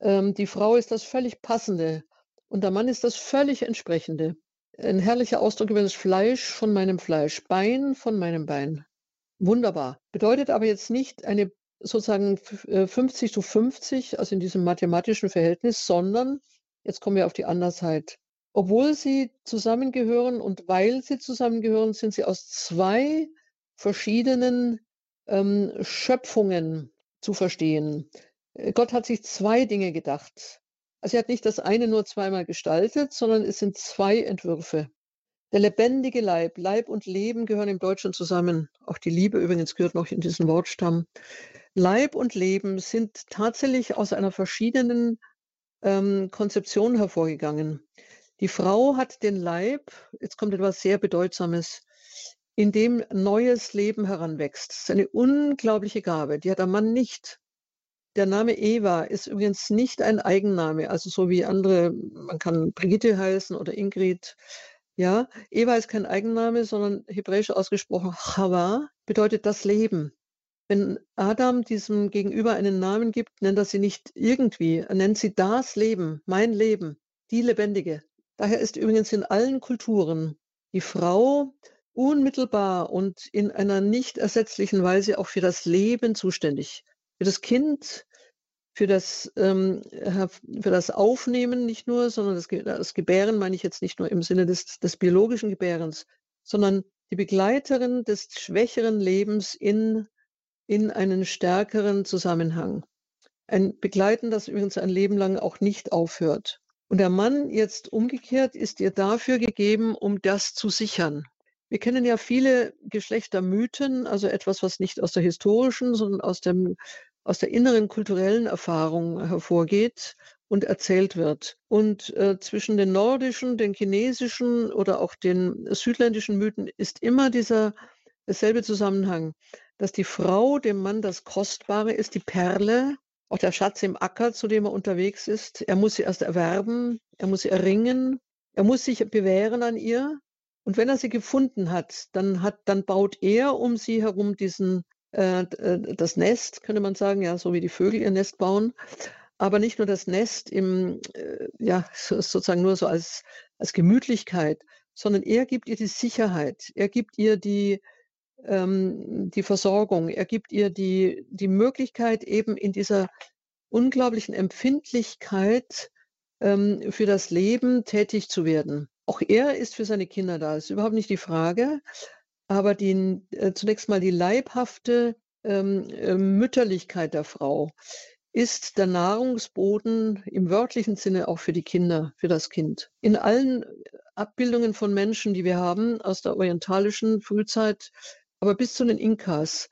ähm, die Frau ist das völlig Passende und der Mann ist das völlig Entsprechende. Ein herrlicher Ausdruck über das Fleisch von meinem Fleisch, Bein von meinem Bein. Wunderbar. Bedeutet aber jetzt nicht eine sozusagen 50 äh, zu 50, also in diesem mathematischen Verhältnis, sondern, jetzt kommen wir auf die Andersheit, obwohl sie zusammengehören und weil sie zusammengehören, sind sie aus zwei verschiedenen ähm, Schöpfungen zu verstehen. Äh, Gott hat sich zwei Dinge gedacht. Also er hat nicht das eine nur zweimal gestaltet, sondern es sind zwei Entwürfe. Der lebendige Leib, Leib und Leben gehören im Deutschen zusammen. Auch die Liebe übrigens gehört noch in diesen Wortstamm. Leib und Leben sind tatsächlich aus einer verschiedenen ähm, Konzeption hervorgegangen. Die Frau hat den Leib, jetzt kommt etwas sehr Bedeutsames, in dem neues Leben heranwächst. Das ist eine unglaubliche Gabe, die hat der Mann nicht. Der Name Eva ist übrigens nicht ein Eigenname, also so wie andere, man kann Brigitte heißen oder Ingrid. Ja, Eva ist kein Eigenname, sondern hebräisch ausgesprochen Chava bedeutet das Leben. Wenn Adam diesem Gegenüber einen Namen gibt, nennt er sie nicht irgendwie, er nennt sie das Leben, mein Leben, die Lebendige. Daher ist übrigens in allen Kulturen die Frau unmittelbar und in einer nicht ersetzlichen Weise auch für das Leben zuständig. Für das Kind, für das, ähm, für das Aufnehmen nicht nur, sondern das, das Gebären meine ich jetzt nicht nur im Sinne des, des biologischen Gebärens, sondern die Begleiterin des schwächeren Lebens in, in einen stärkeren Zusammenhang. Ein Begleiten, das übrigens ein Leben lang auch nicht aufhört. Und der Mann jetzt umgekehrt ist ihr dafür gegeben, um das zu sichern. Wir kennen ja viele Geschlechtermythen, also etwas, was nicht aus der historischen, sondern aus dem aus der inneren kulturellen Erfahrung hervorgeht und erzählt wird. Und äh, zwischen den nordischen, den chinesischen oder auch den südländischen Mythen ist immer dieser derselbe Zusammenhang, dass die Frau dem Mann das Kostbare ist, die Perle, auch der Schatz im Acker, zu dem er unterwegs ist. Er muss sie erst erwerben, er muss sie erringen, er muss sich bewähren an ihr. Und wenn er sie gefunden hat, dann hat, dann baut er um sie herum diesen äh, äh, das Nest, könnte man sagen, ja, so wie die Vögel ihr Nest bauen. Aber nicht nur das Nest im, äh, ja, sozusagen nur so als, als Gemütlichkeit, sondern er gibt ihr die Sicherheit, er gibt ihr die, ähm, die Versorgung, er gibt ihr die, die Möglichkeit, eben in dieser unglaublichen Empfindlichkeit ähm, für das Leben tätig zu werden. Auch er ist für seine Kinder da, ist überhaupt nicht die Frage aber die, äh, zunächst mal die leibhafte ähm, äh, Mütterlichkeit der Frau ist der Nahrungsboden im wörtlichen Sinne auch für die Kinder, für das Kind. In allen Abbildungen von Menschen, die wir haben, aus der orientalischen Frühzeit, aber bis zu den Inkas,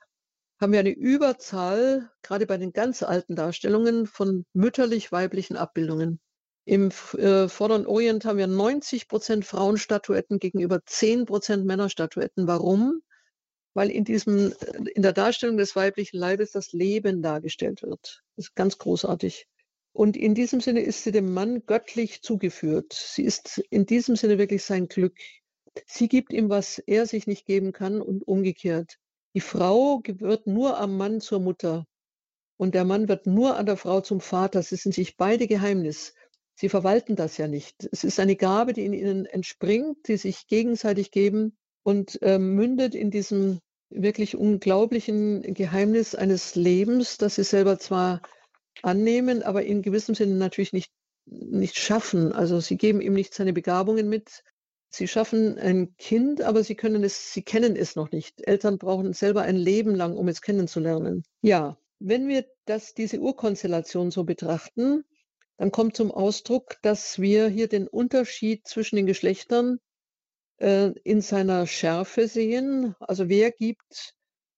haben wir eine Überzahl, gerade bei den ganz alten Darstellungen, von mütterlich-weiblichen Abbildungen. Im äh, Vorderen Orient haben wir 90 Prozent Frauenstatuetten gegenüber 10 Prozent Männerstatuetten. Warum? Weil in diesem, äh, in der Darstellung des weiblichen Leibes das Leben dargestellt wird. Das ist ganz großartig. Und in diesem Sinne ist sie dem Mann göttlich zugeführt. Sie ist in diesem Sinne wirklich sein Glück. Sie gibt ihm, was er sich nicht geben kann und umgekehrt. Die Frau wird nur am Mann zur Mutter und der Mann wird nur an der Frau zum Vater. Sie sind sich beide Geheimnis. Sie verwalten das ja nicht. Es ist eine Gabe, die in ihnen entspringt, die sich gegenseitig geben und äh, mündet in diesem wirklich unglaublichen Geheimnis eines Lebens, das sie selber zwar annehmen, aber in gewissem Sinne natürlich nicht, nicht schaffen. Also sie geben ihm nicht seine Begabungen mit. Sie schaffen ein Kind, aber sie können es, sie kennen es noch nicht. Eltern brauchen selber ein Leben lang, um es kennenzulernen. Ja, wenn wir das, diese Urkonstellation so betrachten, dann kommt zum Ausdruck, dass wir hier den Unterschied zwischen den Geschlechtern äh, in seiner Schärfe sehen. Also wer gibt,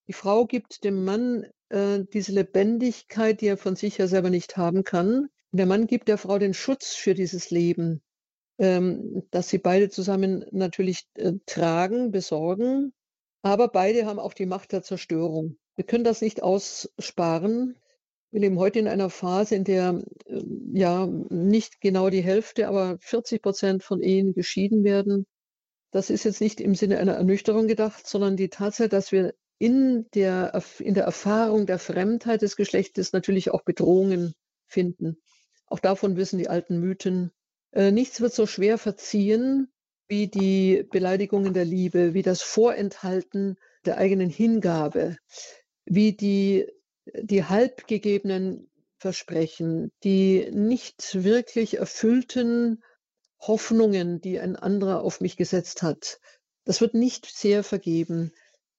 die Frau gibt dem Mann äh, diese Lebendigkeit, die er von sich ja selber nicht haben kann. Der Mann gibt der Frau den Schutz für dieses Leben, ähm, das sie beide zusammen natürlich äh, tragen, besorgen. Aber beide haben auch die Macht der Zerstörung. Wir können das nicht aussparen. Wir leben heute in einer Phase, in der äh, ja nicht genau die Hälfte, aber 40 Prozent von Ehen geschieden werden. Das ist jetzt nicht im Sinne einer Ernüchterung gedacht, sondern die Tatsache, dass wir in der, in der Erfahrung der Fremdheit des Geschlechtes natürlich auch Bedrohungen finden. Auch davon wissen die alten Mythen. Äh, nichts wird so schwer verziehen wie die Beleidigungen der Liebe, wie das Vorenthalten der eigenen Hingabe, wie die die halbgegebenen Versprechen, die nicht wirklich erfüllten Hoffnungen, die ein anderer auf mich gesetzt hat. Das wird nicht sehr vergeben.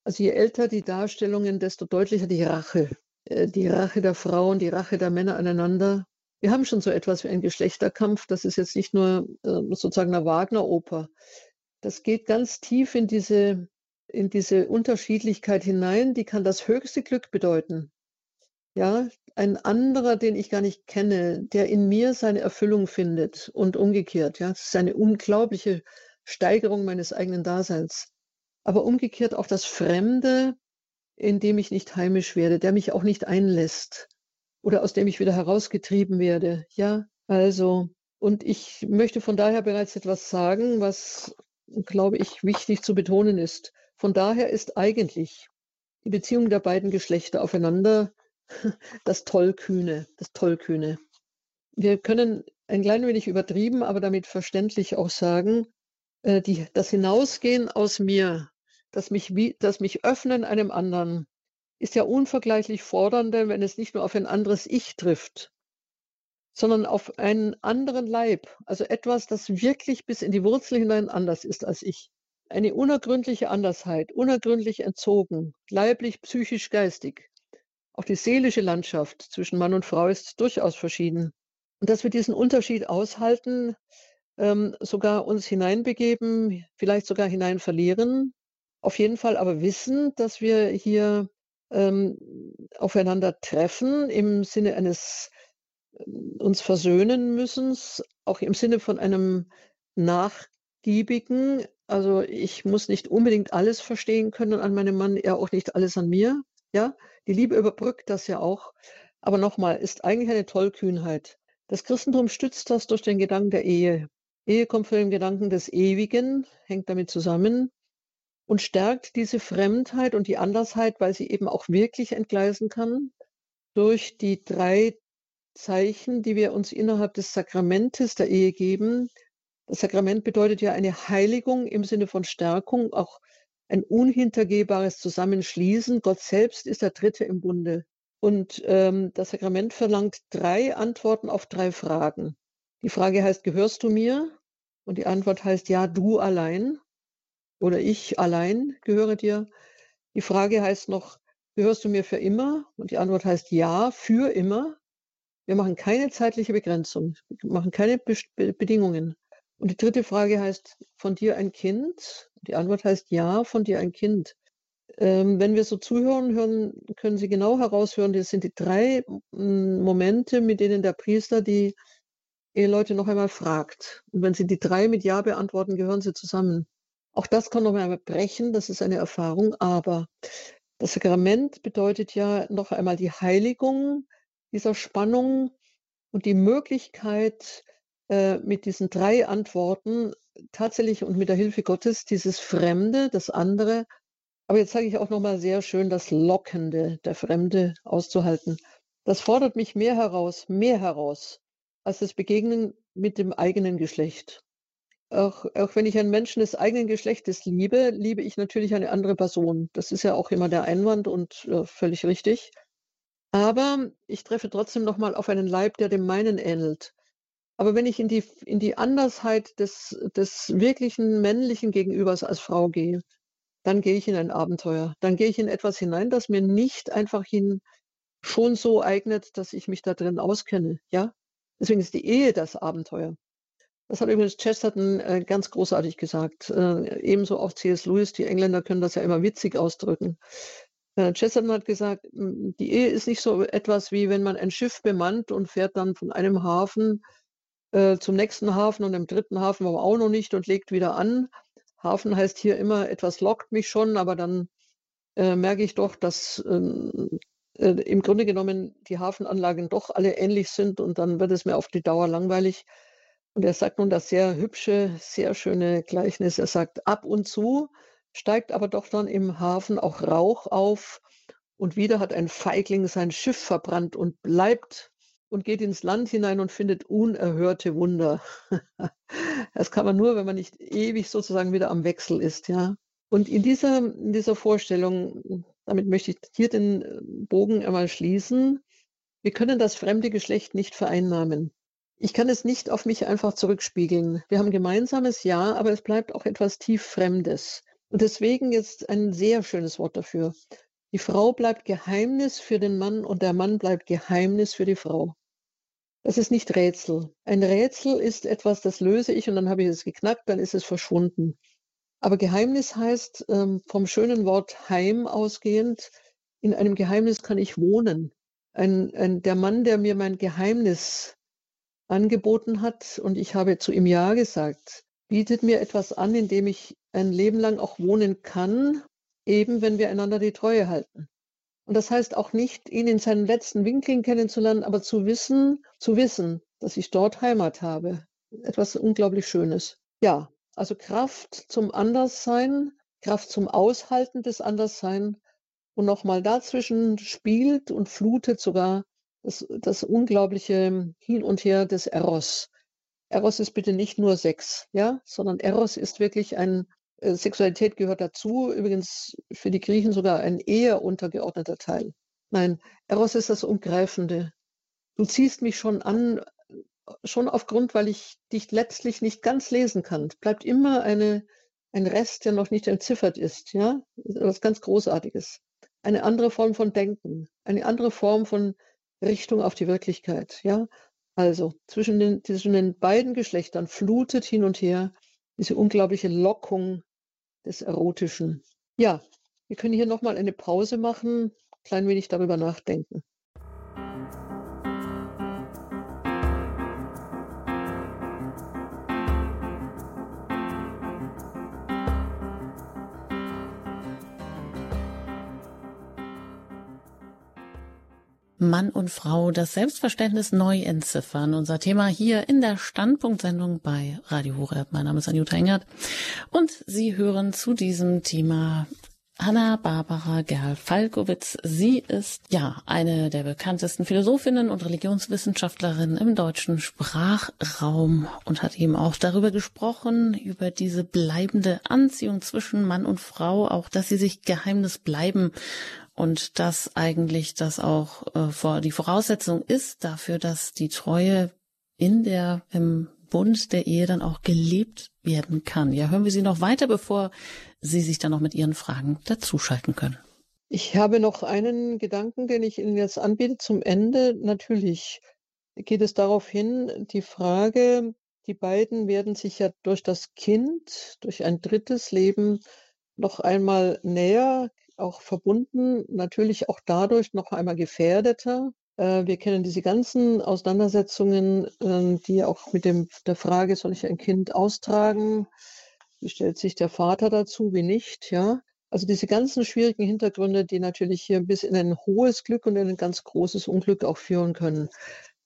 Also je älter die Darstellungen, desto deutlicher die Rache. Äh, die Rache der Frauen, die Rache der Männer aneinander. Wir haben schon so etwas wie einen Geschlechterkampf. Das ist jetzt nicht nur äh, sozusagen eine Wagner-Oper. das geht ganz tief in diese, in diese Unterschiedlichkeit hinein. Die kann das höchste Glück bedeuten. Ja, ein anderer, den ich gar nicht kenne, der in mir seine Erfüllung findet und umgekehrt. Ja, das ist eine unglaubliche Steigerung meines eigenen Daseins. Aber umgekehrt auch das Fremde, in dem ich nicht heimisch werde, der mich auch nicht einlässt oder aus dem ich wieder herausgetrieben werde. Ja, also, und ich möchte von daher bereits etwas sagen, was, glaube ich, wichtig zu betonen ist. Von daher ist eigentlich die Beziehung der beiden Geschlechter aufeinander das Tollkühne, das Tollkühne. Wir können ein klein wenig übertrieben, aber damit verständlich auch sagen, äh, die, das Hinausgehen aus mir, das mich, das mich öffnen einem anderen, ist ja unvergleichlich fordernder, wenn es nicht nur auf ein anderes Ich trifft, sondern auf einen anderen Leib, also etwas, das wirklich bis in die Wurzel hinein anders ist als ich. Eine unergründliche Andersheit, unergründlich entzogen, leiblich, psychisch, geistig. Auch die seelische Landschaft zwischen Mann und Frau ist durchaus verschieden. Und dass wir diesen Unterschied aushalten, ähm, sogar uns hineinbegeben, vielleicht sogar hinein verlieren, auf jeden Fall aber wissen, dass wir hier ähm, aufeinander treffen im Sinne eines äh, uns versöhnen müssen, auch im Sinne von einem nachgiebigen, also ich muss nicht unbedingt alles verstehen können an meinem Mann, er auch nicht alles an mir. Ja, die Liebe überbrückt das ja auch. Aber nochmal, ist eigentlich eine Tollkühnheit. Das Christentum stützt das durch den Gedanken der Ehe. Ehe kommt von dem Gedanken des Ewigen, hängt damit zusammen und stärkt diese Fremdheit und die Andersheit, weil sie eben auch wirklich entgleisen kann, durch die drei Zeichen, die wir uns innerhalb des Sakramentes der Ehe geben. Das Sakrament bedeutet ja eine Heiligung im Sinne von Stärkung, auch ein unhintergehbares Zusammenschließen. Gott selbst ist der Dritte im Bunde. Und ähm, das Sakrament verlangt drei Antworten auf drei Fragen. Die Frage heißt, gehörst du mir? Und die Antwort heißt, ja, du allein oder ich allein gehöre dir. Die Frage heißt noch, gehörst du mir für immer? Und die Antwort heißt ja, für immer. Wir machen keine zeitliche Begrenzung, wir machen keine Be Bedingungen. Und die dritte Frage heißt, von dir ein Kind? Die Antwort heißt ja, von dir ein Kind. Ähm, wenn wir so zuhören, hören, können Sie genau heraushören, das sind die drei Momente, mit denen der Priester die Eheleute noch einmal fragt. Und wenn Sie die drei mit Ja beantworten, gehören sie zusammen. Auch das kann noch einmal brechen, das ist eine Erfahrung, aber das Sakrament bedeutet ja noch einmal die Heiligung dieser Spannung und die Möglichkeit, äh, mit diesen drei Antworten tatsächlich und mit der Hilfe Gottes dieses Fremde, das andere, aber jetzt sage ich auch noch mal sehr schön das Lockende, der Fremde auszuhalten. Das fordert mich mehr heraus, mehr heraus als das Begegnen mit dem eigenen Geschlecht. Auch, auch wenn ich einen Menschen des eigenen Geschlechtes liebe, liebe ich natürlich eine andere Person. Das ist ja auch immer der Einwand und äh, völlig richtig. Aber ich treffe trotzdem nochmal auf einen Leib, der dem meinen ähnelt. Aber wenn ich in die, in die Andersheit des, des wirklichen männlichen Gegenübers als Frau gehe, dann gehe ich in ein Abenteuer. Dann gehe ich in etwas hinein, das mir nicht einfach hin schon so eignet, dass ich mich da drin auskenne. Ja? Deswegen ist die Ehe das Abenteuer. Das hat übrigens Chesterton äh, ganz großartig gesagt. Äh, ebenso auch C.S. Lewis, die Engländer können das ja immer witzig ausdrücken. Äh, Chesterton hat gesagt, die Ehe ist nicht so etwas wie wenn man ein Schiff bemannt und fährt dann von einem Hafen äh, zum nächsten Hafen und im dritten Hafen aber auch noch nicht und legt wieder an. Hafen heißt hier immer, etwas lockt mich schon, aber dann äh, merke ich doch, dass ähm, äh, im Grunde genommen die Hafenanlagen doch alle ähnlich sind und dann wird es mir auf die Dauer langweilig. Und er sagt nun das sehr hübsche, sehr schöne Gleichnis. Er sagt, ab und zu steigt aber doch dann im Hafen auch Rauch auf und wieder hat ein Feigling sein Schiff verbrannt und bleibt und geht ins Land hinein und findet unerhörte Wunder. das kann man nur, wenn man nicht ewig sozusagen wieder am Wechsel ist, ja. Und in dieser, in dieser Vorstellung, damit möchte ich hier den Bogen einmal schließen, wir können das fremde Geschlecht nicht vereinnahmen. Ich kann es nicht auf mich einfach zurückspiegeln. Wir haben gemeinsames Ja, aber es bleibt auch etwas tief Fremdes. Und deswegen jetzt ein sehr schönes Wort dafür. Die Frau bleibt Geheimnis für den Mann und der Mann bleibt Geheimnis für die Frau. Das ist nicht Rätsel. Ein Rätsel ist etwas, das löse ich und dann habe ich es geknackt, dann ist es verschwunden. Aber Geheimnis heißt ähm, vom schönen Wort Heim ausgehend, in einem Geheimnis kann ich wohnen. Ein, ein, der Mann, der mir mein Geheimnis angeboten hat und ich habe zu ihm Ja gesagt, bietet mir etwas an, in dem ich ein Leben lang auch wohnen kann, eben wenn wir einander die Treue halten. Und das heißt auch nicht, ihn in seinen letzten Winkeln kennenzulernen, aber zu wissen, zu wissen, dass ich dort Heimat habe. Etwas unglaublich Schönes. Ja, also Kraft zum Anderssein, Kraft zum Aushalten des Anderssein und nochmal dazwischen spielt und flutet sogar das, das unglaubliche Hin und Her des Eros. Eros ist bitte nicht nur Sex, ja, sondern Eros ist wirklich ein, äh, Sexualität gehört dazu, übrigens für die Griechen sogar ein eher untergeordneter Teil. Nein, Eros ist das Umgreifende. Du ziehst mich schon an, schon aufgrund, weil ich dich letztlich nicht ganz lesen kann. Es bleibt immer eine, ein Rest, der noch nicht entziffert ist, ja, was ganz Großartiges. Eine andere Form von Denken, eine andere Form von Richtung auf die Wirklichkeit, ja. Also zwischen den, zwischen den beiden Geschlechtern flutet hin und her diese unglaubliche Lockung des Erotischen. Ja, wir können hier nochmal eine Pause machen, klein wenig darüber nachdenken. Mann und Frau das Selbstverständnis neu entziffern. Unser Thema hier in der Standpunktsendung bei Radio Horeb. Mein Name ist Anjuta Engert und Sie hören zu diesem Thema Hanna Barbara Gerl-Falkowitz. Sie ist ja eine der bekanntesten Philosophinnen und Religionswissenschaftlerinnen im deutschen Sprachraum und hat eben auch darüber gesprochen, über diese bleibende Anziehung zwischen Mann und Frau, auch dass sie sich Geheimnis bleiben und dass eigentlich das auch äh, vor, die Voraussetzung ist dafür, dass die Treue in der im Bund der Ehe dann auch gelebt werden kann. Ja, hören wir Sie noch weiter, bevor Sie sich dann noch mit Ihren Fragen dazuschalten können. Ich habe noch einen Gedanken, den ich Ihnen jetzt anbiete zum Ende. Natürlich geht es darauf hin, die Frage, die beiden werden sich ja durch das Kind, durch ein drittes Leben noch einmal näher auch verbunden, natürlich auch dadurch noch einmal gefährdeter. Äh, wir kennen diese ganzen Auseinandersetzungen, ähm, die auch mit dem, der Frage, soll ich ein Kind austragen? Wie stellt sich der Vater dazu, wie nicht? Ja, also diese ganzen schwierigen Hintergründe, die natürlich hier bis in ein hohes Glück und in ein ganz großes Unglück auch führen können.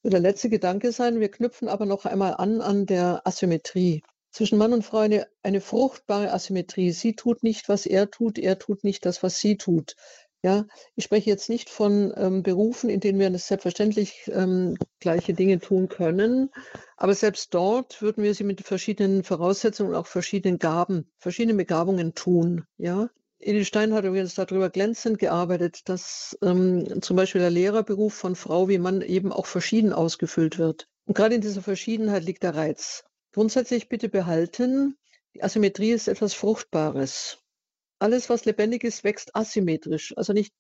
Der letzte Gedanke sein, wir knüpfen aber noch einmal an an der Asymmetrie zwischen Mann und Frau eine, eine fruchtbare Asymmetrie. Sie tut nicht, was er tut, er tut nicht das, was sie tut. Ja, ich spreche jetzt nicht von ähm, Berufen, in denen wir selbstverständlich ähm, gleiche Dinge tun können, aber selbst dort würden wir sie mit verschiedenen Voraussetzungen und auch verschiedenen Gaben, verschiedenen Begabungen tun. Ja, Edith Stein hat übrigens darüber glänzend gearbeitet, dass ähm, zum Beispiel der Lehrerberuf von Frau wie Mann eben auch verschieden ausgefüllt wird. Und gerade in dieser Verschiedenheit liegt der Reiz. Grundsätzlich bitte behalten, die Asymmetrie ist etwas Fruchtbares. Alles, was lebendig ist, wächst asymmetrisch, also nicht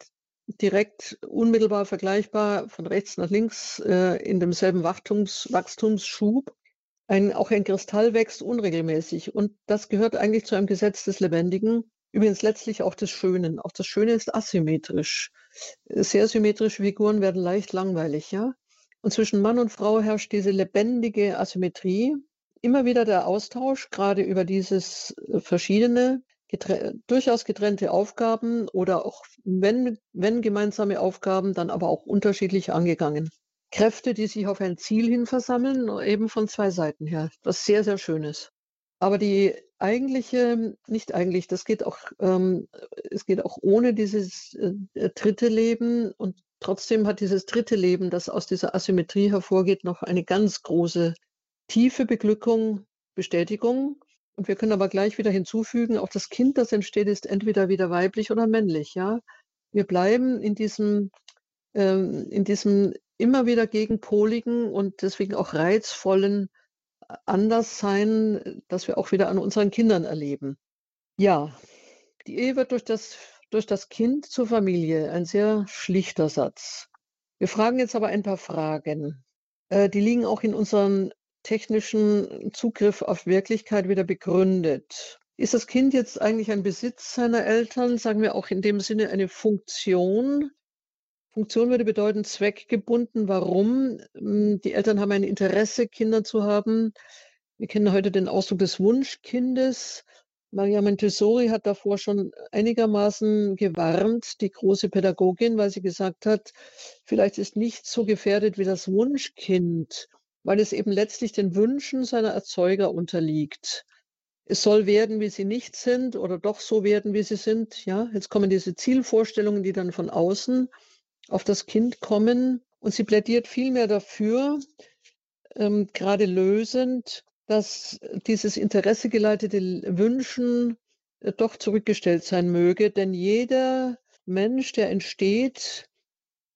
direkt unmittelbar vergleichbar von rechts nach links äh, in demselben Wachstums, Wachstumsschub. Ein, auch ein Kristall wächst unregelmäßig und das gehört eigentlich zu einem Gesetz des Lebendigen. Übrigens letztlich auch des Schönen. Auch das Schöne ist asymmetrisch. Sehr symmetrische Figuren werden leicht langweilig, ja. Und zwischen Mann und Frau herrscht diese lebendige Asymmetrie, immer wieder der Austausch, gerade über dieses äh, verschiedene, getre durchaus getrennte Aufgaben oder auch, wenn, wenn gemeinsame Aufgaben, dann aber auch unterschiedlich angegangen. Kräfte, die sich auf ein Ziel hin versammeln, eben von zwei Seiten her. Was sehr, sehr Schönes. Aber die eigentliche, nicht eigentlich, das geht auch, ähm, es geht auch ohne dieses äh, dritte Leben und trotzdem hat dieses dritte Leben, das aus dieser Asymmetrie hervorgeht, noch eine ganz große tiefe Beglückung, Bestätigung. Und wir können aber gleich wieder hinzufügen, auch das Kind, das entsteht, ist entweder wieder weiblich oder männlich. Ja, wir bleiben in diesem, ähm, in diesem immer wieder gegenpoligen und deswegen auch reizvollen Anderssein, das wir auch wieder an unseren Kindern erleben. Ja, die Ehe wird durch das, durch das Kind zur Familie. Ein sehr schlichter Satz. Wir fragen jetzt aber ein paar Fragen. Äh, die liegen auch in unseren technischen Zugriff auf Wirklichkeit wieder begründet. Ist das Kind jetzt eigentlich ein Besitz seiner Eltern? Sagen wir auch in dem Sinne eine Funktion? Funktion würde bedeuten zweckgebunden. Warum? Die Eltern haben ein Interesse, Kinder zu haben. Wir kennen heute den Ausdruck des Wunschkindes. Maria Montessori hat davor schon einigermaßen gewarnt, die große Pädagogin, weil sie gesagt hat, vielleicht ist nichts so gefährdet wie das Wunschkind, weil es eben letztlich den Wünschen seiner Erzeuger unterliegt. Es soll werden, wie sie nicht sind oder doch so werden, wie sie sind. Ja, jetzt kommen diese Zielvorstellungen, die dann von außen auf das Kind kommen. Und sie plädiert vielmehr dafür, ähm, gerade lösend, dass dieses interessegeleitete Wünschen äh, doch zurückgestellt sein möge, denn jeder Mensch, der entsteht,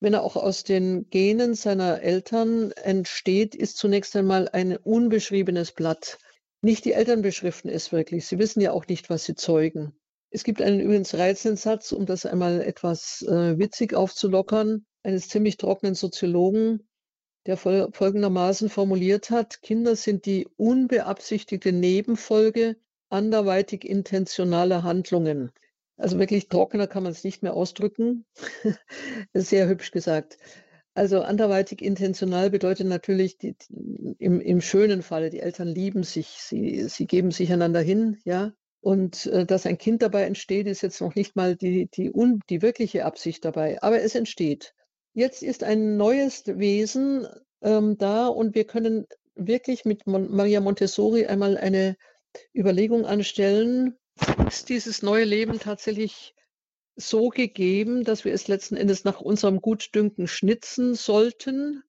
wenn er auch aus den Genen seiner Eltern entsteht, ist zunächst einmal ein unbeschriebenes Blatt. Nicht die Eltern beschriften es wirklich. Sie wissen ja auch nicht, was sie zeugen. Es gibt einen übrigens reizenden Satz, um das einmal etwas äh, witzig aufzulockern, eines ziemlich trockenen Soziologen, der folgendermaßen formuliert hat, Kinder sind die unbeabsichtigte Nebenfolge anderweitig intentionaler Handlungen. Also wirklich trockener kann man es nicht mehr ausdrücken. Sehr hübsch gesagt. Also anderweitig intentional bedeutet natürlich die, im, im schönen Falle, die Eltern lieben sich, sie, sie geben sich einander hin, ja. Und äh, dass ein Kind dabei entsteht, ist jetzt noch nicht mal die, die, un, die wirkliche Absicht dabei, aber es entsteht. Jetzt ist ein neues Wesen ähm, da und wir können wirklich mit Mon Maria Montessori einmal eine Überlegung anstellen, ist dieses neue Leben tatsächlich so gegeben, dass wir es letzten Endes nach unserem Gutdünken schnitzen sollten?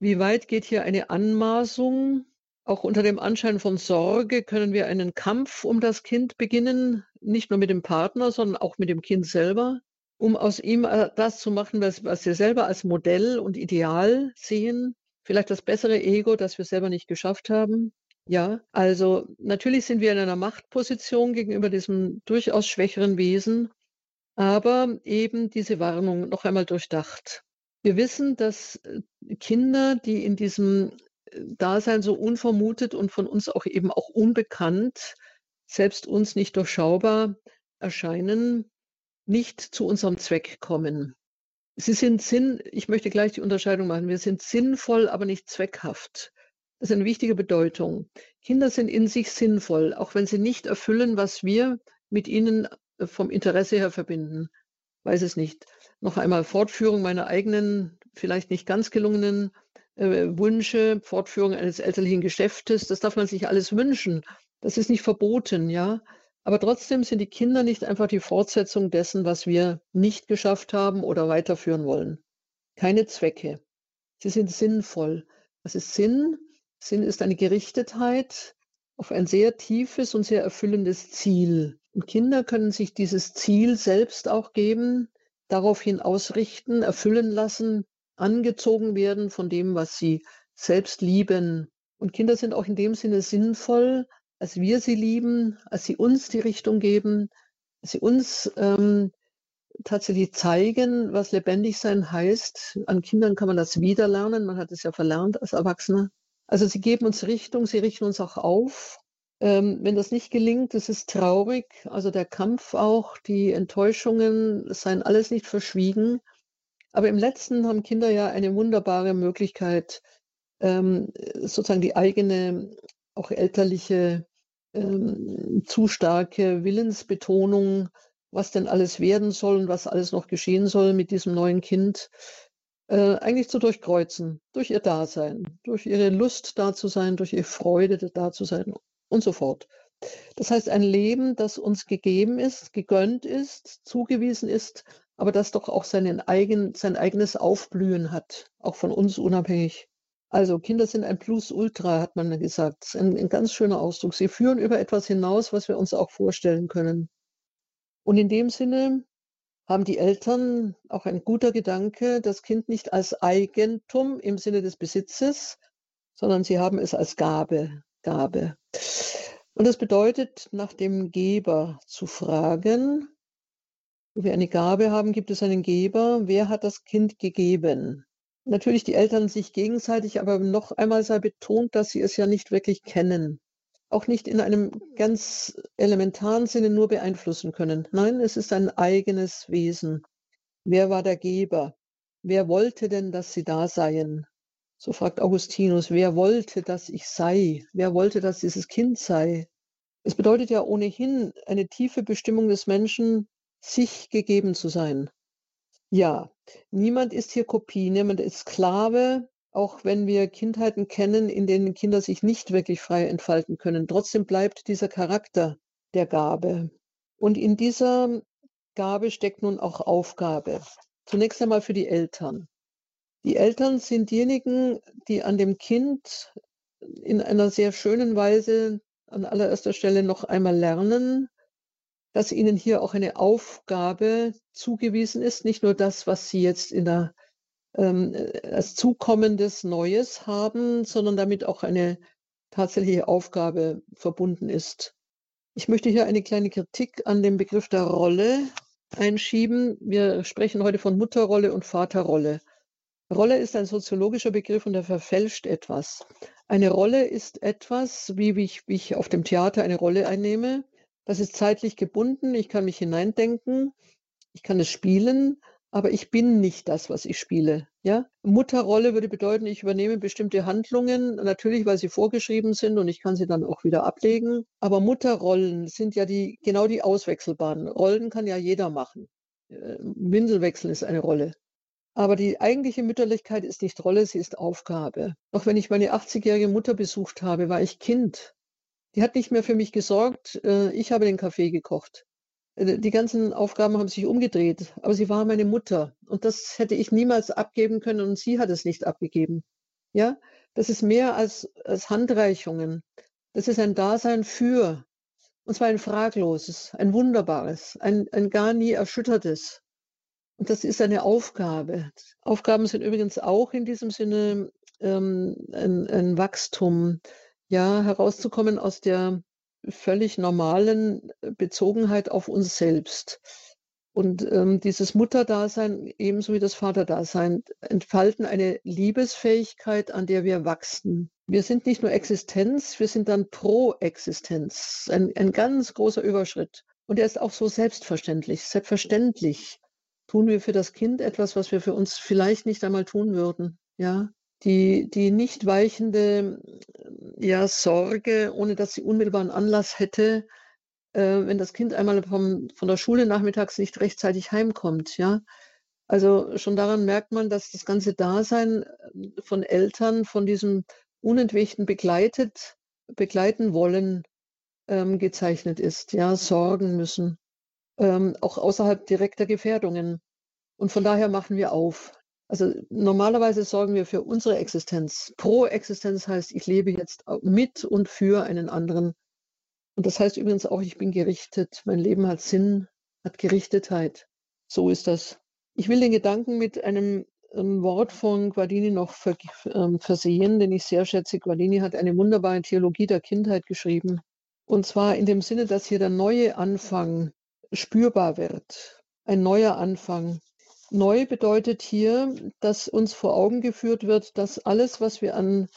Wie weit geht hier eine Anmaßung? Auch unter dem Anschein von Sorge können wir einen Kampf um das Kind beginnen, nicht nur mit dem Partner, sondern auch mit dem Kind selber um aus ihm äh, das zu machen, was, was wir selber als Modell und Ideal sehen. Vielleicht das bessere Ego, das wir selber nicht geschafft haben. Ja, also natürlich sind wir in einer Machtposition gegenüber diesem durchaus schwächeren Wesen, aber eben diese Warnung noch einmal durchdacht. Wir wissen, dass äh, Kinder, die in diesem äh, Dasein so unvermutet und von uns auch eben auch unbekannt, selbst uns nicht durchschaubar erscheinen, nicht zu unserem Zweck kommen. Sie sind Sinn, ich möchte gleich die Unterscheidung machen, wir sind sinnvoll, aber nicht zweckhaft. Das ist eine wichtige Bedeutung. Kinder sind in sich sinnvoll, auch wenn sie nicht erfüllen, was wir mit ihnen äh, vom Interesse her verbinden. Weiß es nicht. Noch einmal Fortführung meiner eigenen, vielleicht nicht ganz gelungenen äh, Wünsche, Fortführung eines elterlichen Geschäftes, das darf man sich alles wünschen. Das ist nicht verboten, ja. Aber trotzdem sind die Kinder nicht einfach die Fortsetzung dessen, was wir nicht geschafft haben oder weiterführen wollen. Keine Zwecke. Sie sind sinnvoll. Was ist Sinn? Sinn ist eine Gerichtetheit auf ein sehr tiefes und sehr erfüllendes Ziel. Und Kinder können sich dieses Ziel selbst auch geben, daraufhin ausrichten, erfüllen lassen, angezogen werden von dem, was sie selbst lieben. Und Kinder sind auch in dem Sinne sinnvoll, als wir sie lieben, als sie uns die Richtung geben, als sie uns ähm, tatsächlich zeigen, was lebendig sein heißt. An Kindern kann man das wieder lernen. Man hat es ja verlernt als Erwachsener. Also sie geben uns Richtung, sie richten uns auch auf. Ähm, wenn das nicht gelingt, das ist traurig. Also der Kampf auch, die Enttäuschungen, seien alles nicht verschwiegen. Aber im letzten haben Kinder ja eine wunderbare Möglichkeit, ähm, sozusagen die eigene, auch elterliche ähm, zu starke Willensbetonung, was denn alles werden soll und was alles noch geschehen soll mit diesem neuen Kind, äh, eigentlich zu durchkreuzen, durch ihr Dasein, durch ihre Lust da zu sein, durch ihre Freude da zu sein und so fort. Das heißt, ein Leben, das uns gegeben ist, gegönnt ist, zugewiesen ist, aber das doch auch seinen eigen, sein eigenes Aufblühen hat, auch von uns unabhängig. Also Kinder sind ein Plus Ultra, hat man gesagt. Ein, ein ganz schöner Ausdruck. Sie führen über etwas hinaus, was wir uns auch vorstellen können. Und in dem Sinne haben die Eltern auch ein guter Gedanke, das Kind nicht als Eigentum im Sinne des Besitzes, sondern sie haben es als Gabe, Gabe. Und das bedeutet, nach dem Geber zu fragen. Wo wir eine Gabe haben, gibt es einen Geber. Wer hat das Kind gegeben? natürlich die Eltern sich gegenseitig, aber noch einmal sei betont, dass sie es ja nicht wirklich kennen. Auch nicht in einem ganz elementaren Sinne nur beeinflussen können. Nein, es ist ein eigenes Wesen. Wer war der Geber? Wer wollte denn, dass sie da seien? So fragt Augustinus, wer wollte, dass ich sei? Wer wollte, dass dieses Kind sei? Es bedeutet ja ohnehin eine tiefe Bestimmung des Menschen, sich gegeben zu sein. Ja, niemand ist hier Kopie, niemand ist Sklave, auch wenn wir Kindheiten kennen, in denen Kinder sich nicht wirklich frei entfalten können. Trotzdem bleibt dieser Charakter der Gabe. Und in dieser Gabe steckt nun auch Aufgabe. Zunächst einmal für die Eltern. Die Eltern sind diejenigen, die an dem Kind in einer sehr schönen Weise an allererster Stelle noch einmal lernen, dass ihnen hier auch eine Aufgabe zugewiesen ist, nicht nur das, was sie jetzt in der, ähm, als zukommendes Neues haben, sondern damit auch eine tatsächliche Aufgabe verbunden ist. Ich möchte hier eine kleine Kritik an dem Begriff der Rolle einschieben. Wir sprechen heute von Mutterrolle und Vaterrolle. Rolle ist ein soziologischer Begriff und er verfälscht etwas. Eine Rolle ist etwas, wie ich, wie ich auf dem Theater eine Rolle einnehme. Das ist zeitlich gebunden. Ich kann mich hineindenken. Ich kann es spielen, aber ich bin nicht das, was ich spiele. Ja? Mutterrolle würde bedeuten, ich übernehme bestimmte Handlungen, natürlich, weil sie vorgeschrieben sind und ich kann sie dann auch wieder ablegen. Aber Mutterrollen sind ja die, genau die auswechselbaren. Rollen kann ja jeder machen. Äh, Windelwechseln ist eine Rolle. Aber die eigentliche Mütterlichkeit ist nicht Rolle, sie ist Aufgabe. Auch wenn ich meine 80-jährige Mutter besucht habe, war ich Kind. Die hat nicht mehr für mich gesorgt. Äh, ich habe den Kaffee gekocht. Äh, die ganzen Aufgaben haben sich umgedreht, aber sie war meine Mutter und das hätte ich niemals abgeben können und sie hat es nicht abgegeben. Ja, das ist mehr als, als Handreichungen. Das ist ein Dasein für, und zwar ein fragloses, ein wunderbares, ein, ein gar nie erschüttertes. Und das ist eine Aufgabe. Aufgaben sind übrigens auch in diesem Sinne ähm, ein, ein Wachstum, ja, herauszukommen aus der völlig normalen Bezogenheit auf uns selbst. Und ähm, dieses Mutterdasein ebenso wie das Vaterdasein entfalten eine Liebesfähigkeit, an der wir wachsen. Wir sind nicht nur Existenz, wir sind dann Pro-Existenz. Ein, ein ganz großer Überschritt. Und er ist auch so selbstverständlich. Selbstverständlich tun wir für das Kind etwas, was wir für uns vielleicht nicht einmal tun würden. Ja, die, die nicht weichende ja, Sorge, ohne dass sie unmittelbaren Anlass hätte, äh, wenn das Kind einmal vom, von der Schule nachmittags nicht rechtzeitig heimkommt. Ja? Also schon daran merkt man, dass das ganze Dasein äh, von Eltern von diesem unentwegten begleitet, begleiten wollen ähm, gezeichnet ist, ja, sorgen müssen, ähm, auch außerhalb direkter Gefährdungen. Und von daher machen wir auf. Also normalerweise sorgen wir für unsere Existenz. Pro-Existenz heißt, ich lebe jetzt mit und für einen anderen. Und das heißt übrigens auch, ich bin gerichtet. Mein Leben hat Sinn, hat Gerichtetheit. So ist das. Ich will den Gedanken mit einem, einem Wort von Guardini noch ver, ähm, versehen, den ich sehr schätze. Guardini hat eine wunderbare Theologie der Kindheit geschrieben. Und zwar in dem Sinne, dass hier der neue Anfang spürbar wird. Ein neuer Anfang. Neu bedeutet hier, dass uns vor Augen geführt wird, dass alles, was wir an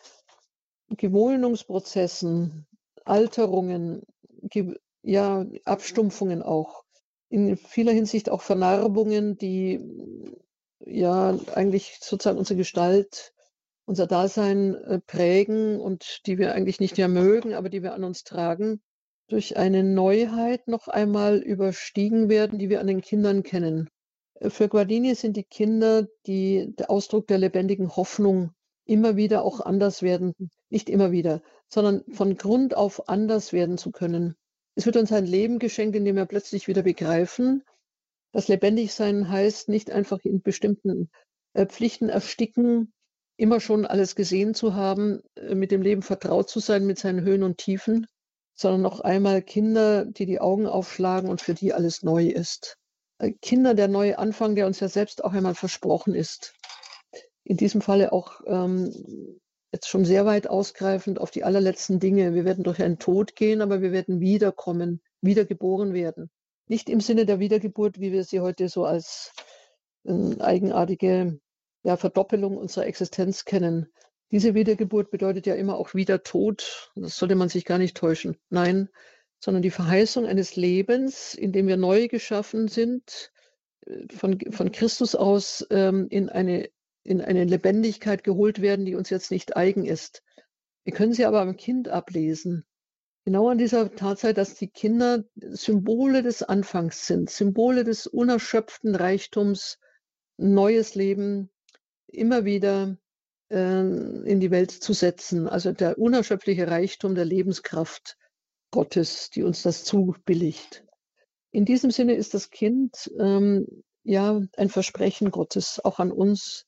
Gewöhnungsprozessen, Alterungen, ja, Abstumpfungen auch, in vieler Hinsicht auch Vernarbungen, die ja eigentlich sozusagen unsere Gestalt, unser Dasein äh, prägen und die wir eigentlich nicht mehr mögen, aber die wir an uns tragen, durch eine Neuheit noch einmal überstiegen werden, die wir an den Kindern kennen. Für Guardini sind die Kinder die, der Ausdruck der lebendigen Hoffnung, immer wieder auch anders werden, nicht immer wieder, sondern von Grund auf anders werden zu können. Es wird uns ein Leben geschenkt, in dem wir plötzlich wieder begreifen, dass lebendig sein heißt, nicht einfach in bestimmten äh, Pflichten ersticken, immer schon alles gesehen zu haben, äh, mit dem Leben vertraut zu sein, mit seinen Höhen und Tiefen, sondern noch einmal Kinder, die die Augen aufschlagen und für die alles neu ist. Äh, Kinder der neue Anfang, der uns ja selbst auch einmal versprochen ist. In diesem Falle auch ähm, jetzt schon sehr weit ausgreifend auf die allerletzten Dinge. Wir werden durch einen Tod gehen, aber wir werden wiederkommen, wiedergeboren werden. Nicht im Sinne der Wiedergeburt, wie wir sie heute so als äh, eigenartige ja, Verdoppelung unserer Existenz kennen, Diese Wiedergeburt bedeutet ja immer auch wieder Tod. Das sollte man sich gar nicht täuschen. Nein, sondern die Verheißung eines Lebens, in dem wir neu geschaffen sind, äh, von, von Christus aus ähm, in, eine, in eine Lebendigkeit geholt werden, die uns jetzt nicht eigen ist. Wir können sie aber am Kind ablesen. Genau an dieser Tatsache, dass die Kinder Symbole des Anfangs sind, Symbole des unerschöpften Reichtums, neues Leben immer wieder äh, in die Welt zu setzen. Also der unerschöpfliche Reichtum der Lebenskraft Gottes, die uns das zubilligt. In diesem Sinne ist das Kind ähm, ja ein Versprechen Gottes, auch an uns.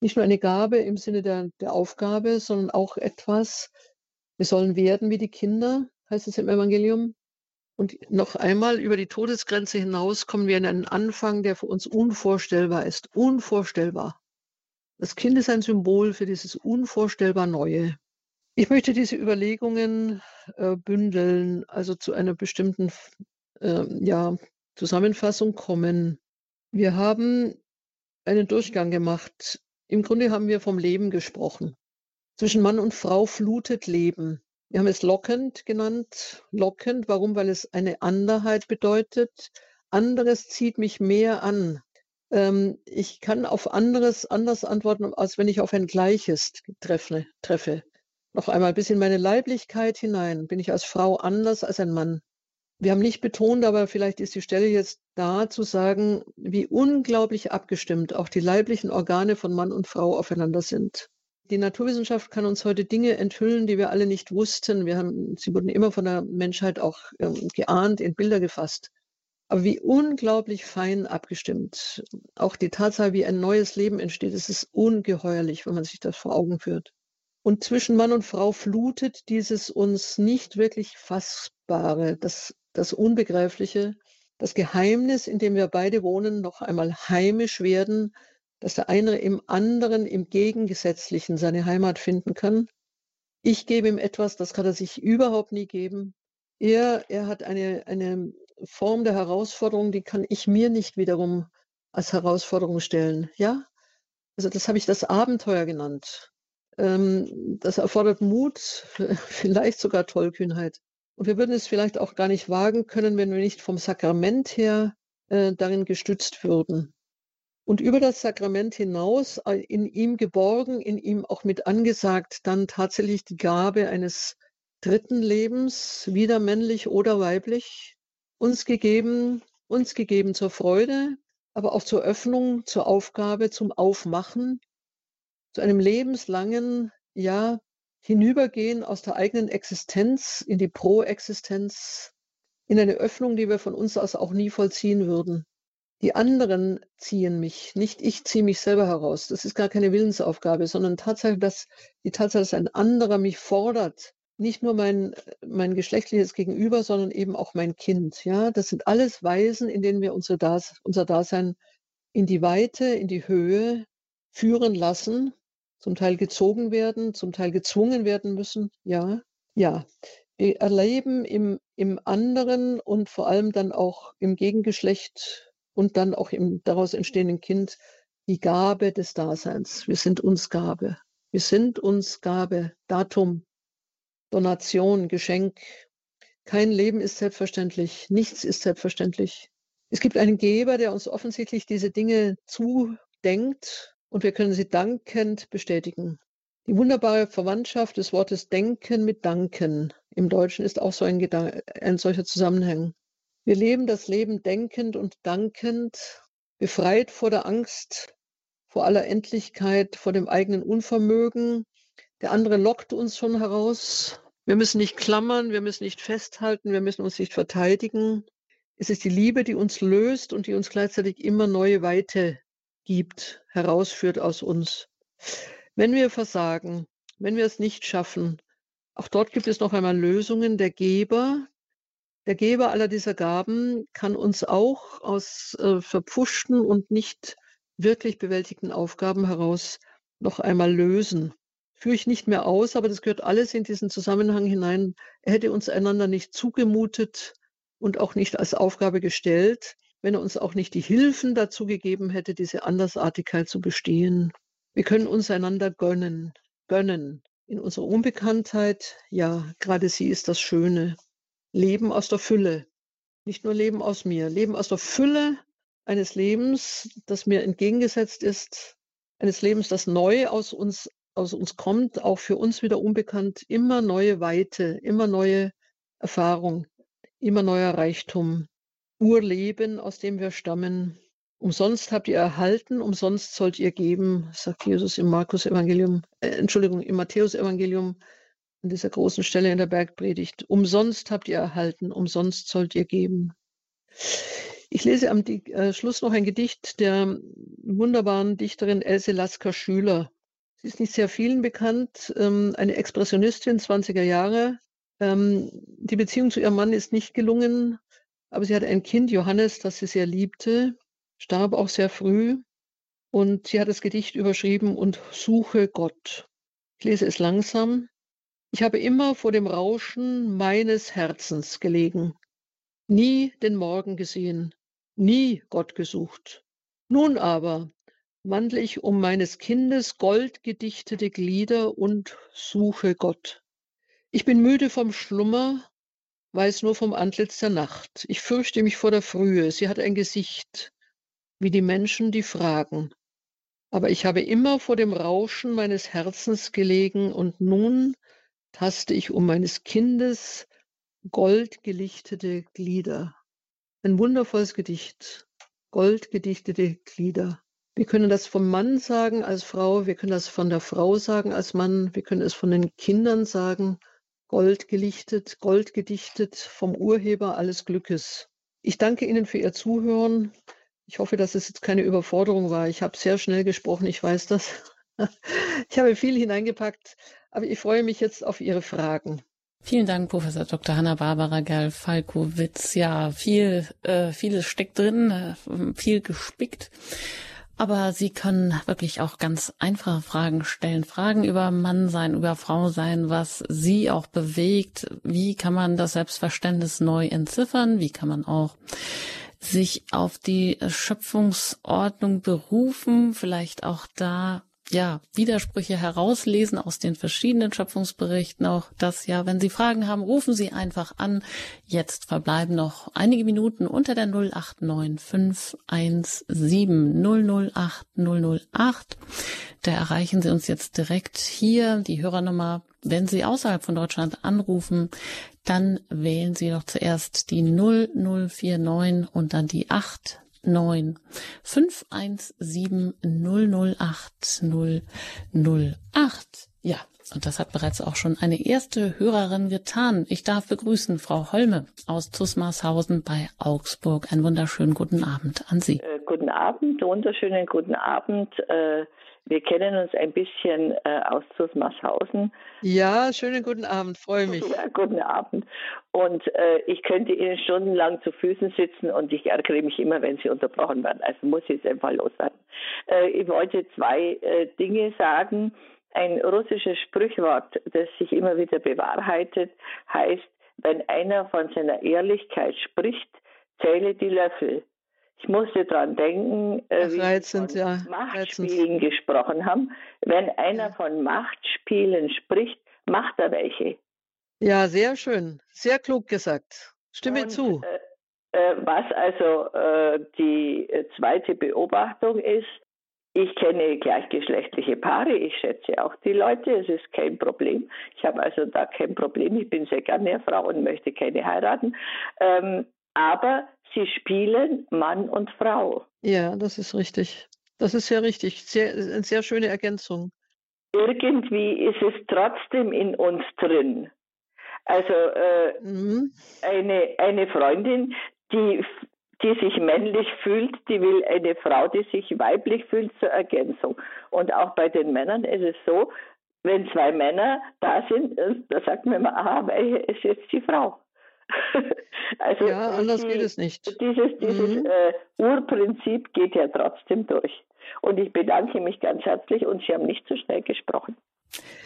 Nicht nur eine Gabe im Sinne der, der Aufgabe, sondern auch etwas, wir sollen werden wie die Kinder, heißt es im Evangelium. Und noch einmal über die Todesgrenze hinaus kommen wir in einen Anfang, der für uns unvorstellbar ist. Unvorstellbar. Das Kind ist ein Symbol für dieses unvorstellbar Neue. Ich möchte diese Überlegungen äh, bündeln, also zu einer bestimmten äh, ja, Zusammenfassung kommen. Wir haben einen Durchgang gemacht. Im Grunde haben wir vom Leben gesprochen. Zwischen Mann und Frau flutet Leben. Wir haben es lockend genannt. Lockend, warum? Weil es eine Anderheit bedeutet. Anderes zieht mich mehr an. Ähm, ich kann auf anderes anders antworten, als wenn ich auf ein Gleiches treffe. treffe. Noch einmal bis in meine Leiblichkeit hinein bin ich als Frau anders als ein Mann. Wir haben nicht betont, aber vielleicht ist die Stelle jetzt da zu sagen, wie unglaublich abgestimmt auch die leiblichen Organe von Mann und Frau aufeinander sind. Die Naturwissenschaft kann uns heute Dinge enthüllen, die wir alle nicht wussten. Wir haben, sie wurden immer von der Menschheit auch ähm, geahnt, in Bilder gefasst. Aber wie unglaublich fein abgestimmt. Auch die Tatsache, wie ein neues Leben entsteht, es ist ungeheuerlich, wenn man sich das vor Augen führt. Und zwischen Mann und Frau flutet dieses uns nicht wirklich Fassbare, das, das Unbegreifliche, das Geheimnis, in dem wir beide wohnen, noch einmal heimisch werden, dass der eine im anderen, im Gegengesetzlichen seine Heimat finden kann. Ich gebe ihm etwas, das kann er sich überhaupt nie geben. Er, er hat eine, eine Form der Herausforderung, die kann ich mir nicht wiederum als Herausforderung stellen. Ja, also das habe ich das Abenteuer genannt. Ähm, das erfordert Mut, vielleicht sogar Tollkühnheit. Und wir würden es vielleicht auch gar nicht wagen können, wenn wir nicht vom Sakrament her äh, darin gestützt würden und über das Sakrament hinaus äh, in ihm geborgen, in ihm auch mit angesagt, dann tatsächlich die Gabe eines dritten Lebens, wieder männlich oder weiblich, uns gegeben, uns gegeben zur Freude, aber auch zur Öffnung, zur Aufgabe, zum Aufmachen, zu einem lebenslangen, ja, hinübergehen aus der eigenen Existenz in die Pro-Existenz, in eine Öffnung, die wir von uns aus auch nie vollziehen würden. Die anderen ziehen mich, nicht ich ziehe mich selber heraus. Das ist gar keine Willensaufgabe, sondern Tatsache, dass die Tatsache, dass ein anderer mich fordert, nicht nur mein, mein geschlechtliches Gegenüber, sondern eben auch mein Kind. Ja, das sind alles Weisen, in denen wir unser, Das, unser Dasein in die Weite, in die Höhe führen lassen, zum Teil gezogen werden, zum Teil gezwungen werden müssen. Ja, ja. Wir erleben im, im anderen und vor allem dann auch im Gegengeschlecht und dann auch im daraus entstehenden Kind die Gabe des Daseins. Wir sind uns Gabe. Wir sind uns Gabe, Datum, Donation, Geschenk. Kein Leben ist selbstverständlich, nichts ist selbstverständlich. Es gibt einen Geber, der uns offensichtlich diese Dinge zudenkt und wir können sie dankend bestätigen. Die wunderbare Verwandtschaft des Wortes denken mit danken im Deutschen ist auch so ein, ein solcher Zusammenhang. Wir leben das Leben denkend und dankend, befreit vor der Angst, vor aller Endlichkeit, vor dem eigenen Unvermögen. Der andere lockt uns schon heraus. Wir müssen nicht klammern, wir müssen nicht festhalten, wir müssen uns nicht verteidigen. Es ist die Liebe, die uns löst und die uns gleichzeitig immer neue Weite gibt, herausführt aus uns. Wenn wir versagen, wenn wir es nicht schaffen, auch dort gibt es noch einmal Lösungen. Der Geber, der Geber aller dieser Gaben kann uns auch aus äh, verpfuschten und nicht wirklich bewältigten Aufgaben heraus noch einmal lösen. Führe ich nicht mehr aus, aber das gehört alles in diesen Zusammenhang hinein. Er hätte uns einander nicht zugemutet und auch nicht als Aufgabe gestellt, wenn er uns auch nicht die Hilfen dazu gegeben hätte, diese Andersartigkeit zu bestehen. Wir können uns einander gönnen. gönnen. In unserer Unbekanntheit, ja, gerade sie ist das Schöne. Leben aus der Fülle. Nicht nur Leben aus mir, Leben aus der Fülle eines Lebens, das mir entgegengesetzt ist, eines Lebens, das neu aus uns, aus uns kommt, auch für uns wieder unbekannt, immer neue Weite, immer neue Erfahrung, immer neuer Reichtum, Urleben, aus dem wir stammen. Umsonst habt ihr erhalten, umsonst sollt ihr geben, sagt Jesus im Markus Evangelium, äh, Entschuldigung, im Matthäus Evangelium an dieser großen Stelle in der Bergpredigt. Umsonst habt ihr erhalten, umsonst sollt ihr geben. Ich lese am äh, Schluss noch ein Gedicht der wunderbaren Dichterin Else Lasker Schüler. Sie ist nicht sehr vielen bekannt, ähm, eine Expressionistin 20er Jahre. Ähm, die Beziehung zu ihrem Mann ist nicht gelungen, aber sie hatte ein Kind, Johannes, das sie sehr liebte, starb auch sehr früh. Und sie hat das Gedicht überschrieben und suche Gott. Ich lese es langsam. Ich habe immer vor dem Rauschen meines Herzens gelegen, nie den Morgen gesehen, nie Gott gesucht. Nun aber wandle ich um meines Kindes goldgedichtete Glieder und suche Gott. Ich bin müde vom Schlummer, weiß nur vom Antlitz der Nacht. Ich fürchte mich vor der Frühe, sie hat ein Gesicht, wie die Menschen, die fragen. Aber ich habe immer vor dem Rauschen meines Herzens gelegen und nun taste ich um meines Kindes goldgelichtete Glieder. Ein wundervolles Gedicht. Goldgedichtete Glieder. Wir können das vom Mann sagen als Frau, wir können das von der Frau sagen als Mann, wir können es von den Kindern sagen. Goldgelichtet, goldgedichtet vom Urheber alles Glückes. Ich danke Ihnen für Ihr Zuhören. Ich hoffe, dass es jetzt keine Überforderung war. Ich habe sehr schnell gesprochen, ich weiß das. Ich habe viel hineingepackt, aber ich freue mich jetzt auf Ihre Fragen. Vielen Dank, Professor Dr. Hanna-Barbara Gall-Falkowitz. Ja, viel, äh, vieles steckt drin, äh, viel gespickt. Aber Sie können wirklich auch ganz einfache Fragen stellen. Fragen über Mann sein, über Frau sein, was Sie auch bewegt. Wie kann man das Selbstverständnis neu entziffern? Wie kann man auch sich auf die Schöpfungsordnung berufen? Vielleicht auch da ja, Widersprüche herauslesen aus den verschiedenen Schöpfungsberichten. Auch das, ja, wenn Sie Fragen haben, rufen Sie einfach an. Jetzt verbleiben noch einige Minuten unter der 089517 008 008. Da erreichen Sie uns jetzt direkt hier die Hörernummer. Wenn Sie außerhalb von Deutschland anrufen, dann wählen Sie doch zuerst die 0049 und dann die 8 neun fünf eins sieben null null acht null null acht. Ja, und das hat bereits auch schon eine erste Hörerin getan. Ich darf begrüßen Frau Holme aus Tusmarshausen bei Augsburg. Einen wunderschönen guten Abend an Sie. Äh, guten Abend, wunderschönen guten Abend. Äh, wir kennen uns ein bisschen äh, aus Zusmarshausen. Ja, schönen guten Abend, freue mich. Ja, guten Abend. Und äh, ich könnte Ihnen stundenlang zu Füßen sitzen und ich ärgere mich immer, wenn Sie unterbrochen werden. Also muss ich jetzt einfach los sein. Äh, ich wollte zwei äh, Dinge sagen. Ein russisches Sprichwort, das sich immer wieder bewahrheitet, heißt, wenn einer von seiner Ehrlichkeit spricht, zähle die Löffel. Ich musste daran denken, äh, wie wir von ja, Machtspielen gesprochen haben. Wenn einer ja. von Machtspielen spricht, macht er welche. Ja, sehr schön. Sehr klug gesagt. Stimme Und, zu. Äh, äh was also äh, die äh, zweite Beobachtung ist, ich kenne gleichgeschlechtliche Paare, ich schätze auch die Leute, es ist kein Problem. Ich habe also da kein Problem, ich bin sehr gerne Frau und möchte keine heiraten. Ähm, aber sie spielen Mann und Frau. Ja, das ist richtig. Das ist sehr richtig. Sehr, eine sehr schöne Ergänzung. Irgendwie ist es trotzdem in uns drin. Also äh, mhm. eine, eine Freundin, die, die sich männlich fühlt, die will eine Frau, die sich weiblich fühlt, zur Ergänzung. Und auch bei den Männern ist es so, wenn zwei Männer da sind, äh, da sagt man immer, aha, welche ist jetzt die Frau? also ja, anders die, geht es nicht. Dieses, dieses mhm. äh, Urprinzip geht ja trotzdem durch. Und ich bedanke mich ganz herzlich und Sie haben nicht zu so schnell gesprochen.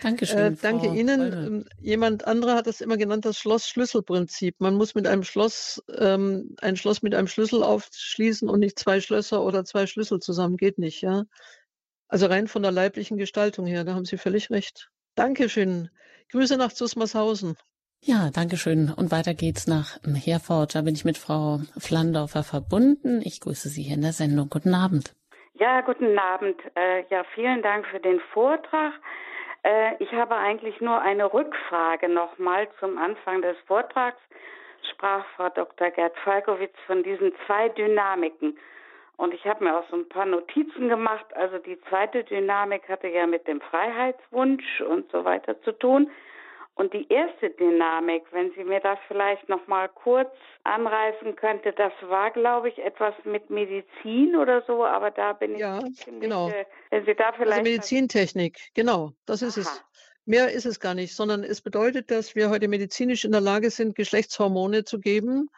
Dankeschön. Äh, danke Frau Ihnen. Holme. Ähm, jemand anderer hat das immer genannt, das Schloss-Schlüssel-Prinzip. Man muss mit einem Schloss ähm, ein Schloss mit einem Schlüssel aufschließen und nicht zwei Schlösser oder zwei Schlüssel zusammen. Geht nicht, ja. Also rein von der leiblichen Gestaltung her, da haben Sie völlig recht. Dankeschön. Grüße nach Zusmarshausen. Ja, danke schön. Und weiter geht's nach Herford. Da bin ich mit Frau Flandorfer verbunden. Ich grüße Sie hier in der Sendung. Guten Abend. Ja, guten Abend. Äh, ja, vielen Dank für den Vortrag. Äh, ich habe eigentlich nur eine Rückfrage nochmal zum Anfang des Vortrags. Sprach Frau Dr. Gerd Falkowitz von diesen zwei Dynamiken. Und ich habe mir auch so ein paar Notizen gemacht. Also die zweite Dynamik hatte ja mit dem Freiheitswunsch und so weiter zu tun. Und die erste Dynamik, wenn Sie mir das vielleicht noch mal kurz anreißen könnte, das war, glaube ich, etwas mit Medizin oder so, aber da bin ich ja, genau. Äh, wenn Sie da also vielleicht also Medizintechnik, genau, das ist Aha. es. Mehr ist es gar nicht, sondern es bedeutet, dass wir heute medizinisch in der Lage sind, Geschlechtshormone zu geben